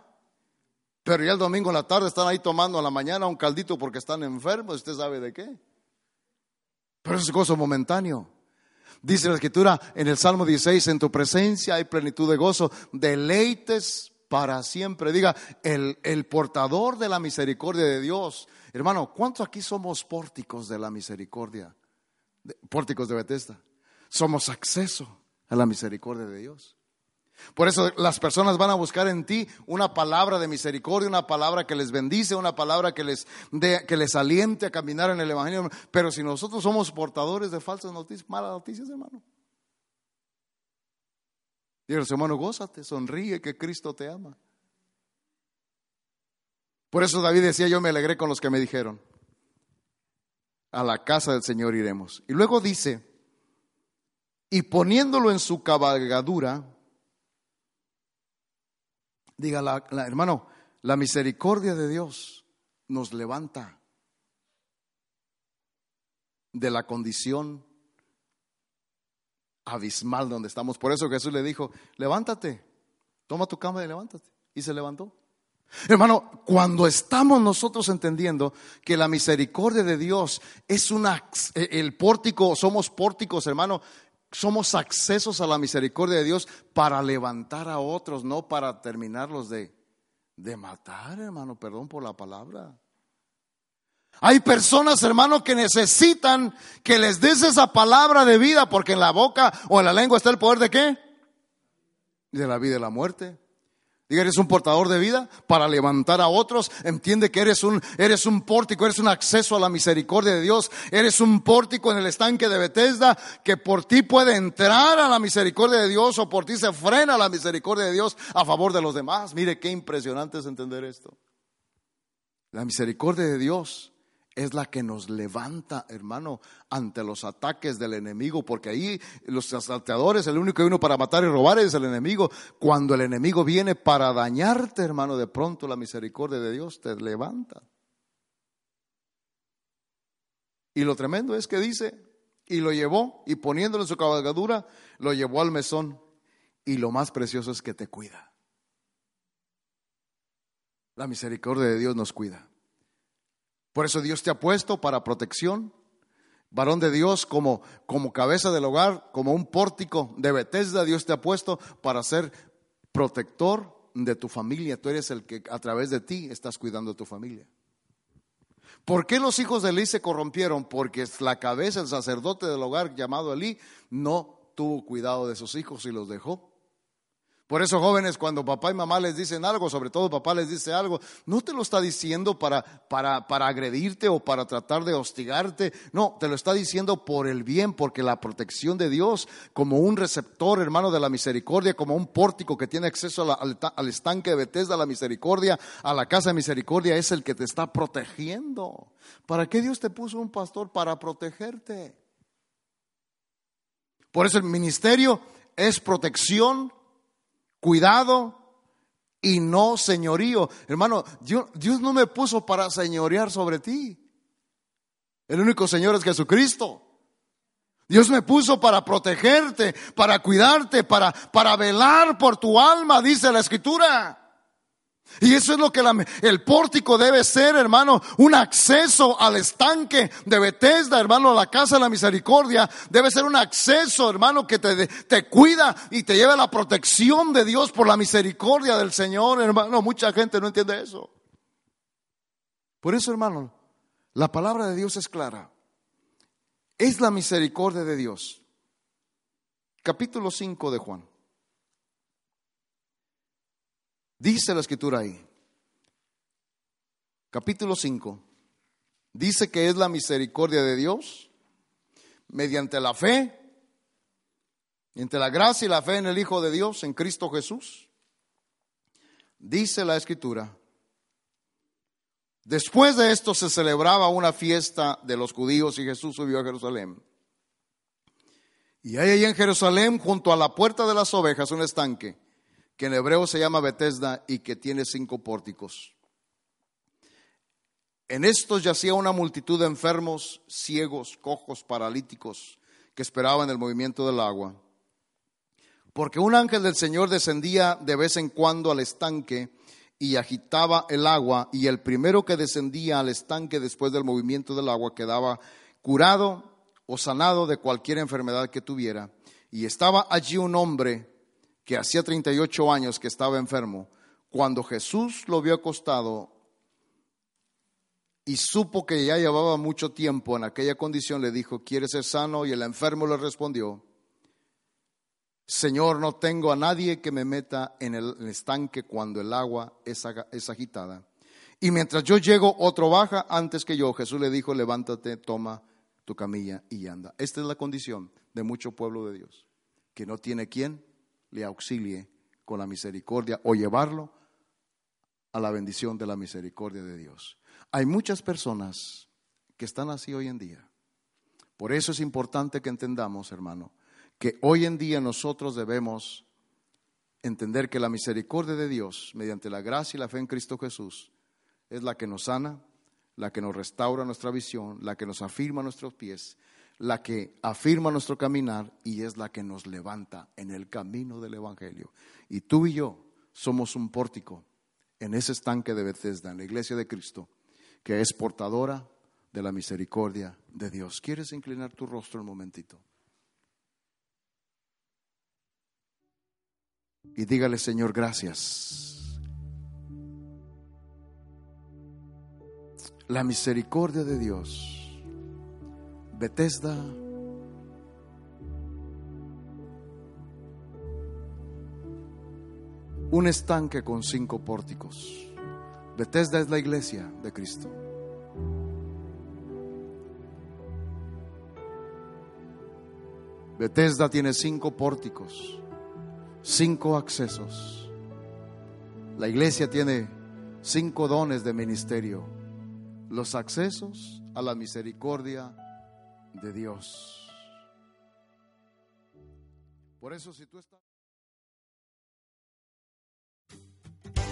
Pero ya el domingo en la tarde están ahí tomando a la mañana un caldito porque están enfermos. ¿Usted sabe de qué? Pero es gozo momentáneo. Dice la escritura en el Salmo 16, en tu presencia hay plenitud de gozo, deleites para siempre. Diga, el, el portador de la misericordia de Dios. Hermano, ¿cuántos aquí somos pórticos de la misericordia? pórticos de Bethesda. Somos acceso a la misericordia de Dios. Por eso las personas van a buscar en ti una palabra de misericordia, una palabra que les bendice, una palabra que les, que les aliente a caminar en el Evangelio. Pero si nosotros somos portadores de falsas noticias, malas noticias, hermano. Dígale, hermano, gózate, sonríe que Cristo te ama. Por eso David decía, yo me alegré con los que me dijeron, a la casa del Señor iremos. Y luego dice, y poniéndolo en su cabalgadura, diga hermano, la misericordia de Dios nos levanta de la condición abismal donde estamos. Por eso Jesús le dijo, levántate, toma tu cama y levántate. Y se levantó. Hermano, cuando estamos nosotros entendiendo que la misericordia de Dios es una, el pórtico, somos pórticos, hermano, somos accesos a la misericordia de Dios para levantar a otros, no para terminarlos de, de matar, hermano, perdón por la palabra. Hay personas, hermano, que necesitan que les des esa palabra de vida, porque en la boca o en la lengua está el poder de qué? De la vida y la muerte. Diga, eres un portador de vida para levantar a otros. Entiende que eres un, eres un pórtico, eres un acceso a la misericordia de Dios. Eres un pórtico en el estanque de Bethesda que por ti puede entrar a la misericordia de Dios o por ti se frena la misericordia de Dios a favor de los demás. Mire qué impresionante es entender esto. La misericordia de Dios es la que nos levanta, hermano, ante los ataques del enemigo, porque ahí los asaltadores, el único que vino para matar y robar es el enemigo. Cuando el enemigo viene para dañarte, hermano, de pronto la misericordia de Dios te levanta. Y lo tremendo es que dice, y lo llevó, y poniéndolo en su cabalgadura, lo llevó al mesón. Y lo más precioso es que te cuida. La misericordia de Dios nos cuida. Por eso Dios te ha puesto para protección. Varón de Dios, como, como cabeza del hogar, como un pórtico de Bethesda, Dios te ha puesto para ser protector de tu familia. Tú eres el que a través de ti estás cuidando a tu familia. ¿Por qué los hijos de Elí se corrompieron? Porque la cabeza, el sacerdote del hogar llamado Elí, no tuvo cuidado de sus hijos y los dejó. Por eso, jóvenes, cuando papá y mamá les dicen algo, sobre todo papá les dice algo, no te lo está diciendo para, para, para agredirte o para tratar de hostigarte, no, te lo está diciendo por el bien, porque la protección de Dios, como un receptor, hermano, de la misericordia, como un pórtico que tiene acceso al, al estanque de Bethesda, la misericordia, a la casa de misericordia, es el que te está protegiendo. ¿Para qué Dios te puso un pastor? Para protegerte. Por eso el ministerio es protección cuidado y no señorío. Hermano, Dios, Dios no me puso para señorear sobre ti. El único Señor es Jesucristo. Dios me puso para protegerte, para cuidarte, para, para velar por tu alma, dice la Escritura. Y eso es lo que el pórtico debe ser, hermano, un acceso al estanque de Bethesda, hermano, a la casa de la misericordia. Debe ser un acceso, hermano, que te, te cuida y te lleva a la protección de Dios por la misericordia del Señor, hermano. Mucha gente no entiende eso. Por eso, hermano, la palabra de Dios es clara. Es la misericordia de Dios. Capítulo 5 de Juan. Dice la escritura ahí, capítulo 5, dice que es la misericordia de Dios mediante la fe, entre la gracia y la fe en el Hijo de Dios, en Cristo Jesús. Dice la escritura, después de esto se celebraba una fiesta de los judíos y Jesús subió a Jerusalén. Y hay ahí en Jerusalén, junto a la puerta de las ovejas, un estanque que en hebreo se llama Bethesda y que tiene cinco pórticos. En estos yacía una multitud de enfermos, ciegos, cojos, paralíticos, que esperaban el movimiento del agua. Porque un ángel del Señor descendía de vez en cuando al estanque y agitaba el agua, y el primero que descendía al estanque después del movimiento del agua quedaba curado o sanado de cualquier enfermedad que tuviera. Y estaba allí un hombre que hacía 38 años que estaba enfermo, cuando Jesús lo vio acostado y supo que ya llevaba mucho tiempo en aquella condición, le dijo, ¿quieres ser sano? Y el enfermo le respondió, Señor, no tengo a nadie que me meta en el estanque cuando el agua es, agitada. Y mientras yo llego, otro baja antes que yo. Jesús le dijo, levántate, toma tu camilla y anda. Esta es la condición de mucho pueblo de Dios, que no tiene quien le auxilie con la misericordia o llevarlo a la bendición de la misericordia de Dios. Hay muchas personas que están así hoy en día. Por eso es importante que entendamos, hermano, que hoy en día nosotros debemos entender que la misericordia de Dios, mediante la gracia y la fe en Cristo Jesús, es la que nos sana, la que nos restaura nuestra visión, la que nos afirma nuestros pies, la que afirma nuestro caminar y es la que nos levanta en el camino del Evangelio. Y tú y yo somos un pórtico en ese estanque de Bethesda, en la iglesia de Cristo, que es portadora de la misericordia de Dios. ¿Quieres inclinar tu rostro un momentito? Y dígale, Señor, gracias. La misericordia de Dios Bethesda. Un estanque con cinco pórticos. Bethesda es la iglesia de Cristo. Bethesda tiene cinco pórticos, cinco accesos. La iglesia tiene cinco dones de ministerio. Los accesos a la misericordia de Dios. Por eso si tú estás...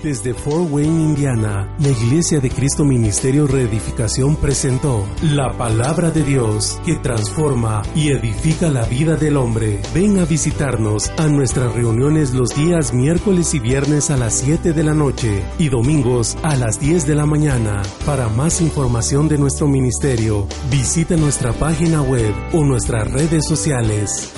Desde Fort Wayne, Indiana, la Iglesia de Cristo Ministerio Reedificación presentó la palabra de Dios que transforma y edifica la vida del hombre. Ven a visitarnos a nuestras reuniones los días miércoles y viernes a las 7 de la noche y domingos a las 10 de la mañana. Para más información de nuestro ministerio, visita nuestra página web o nuestras redes sociales.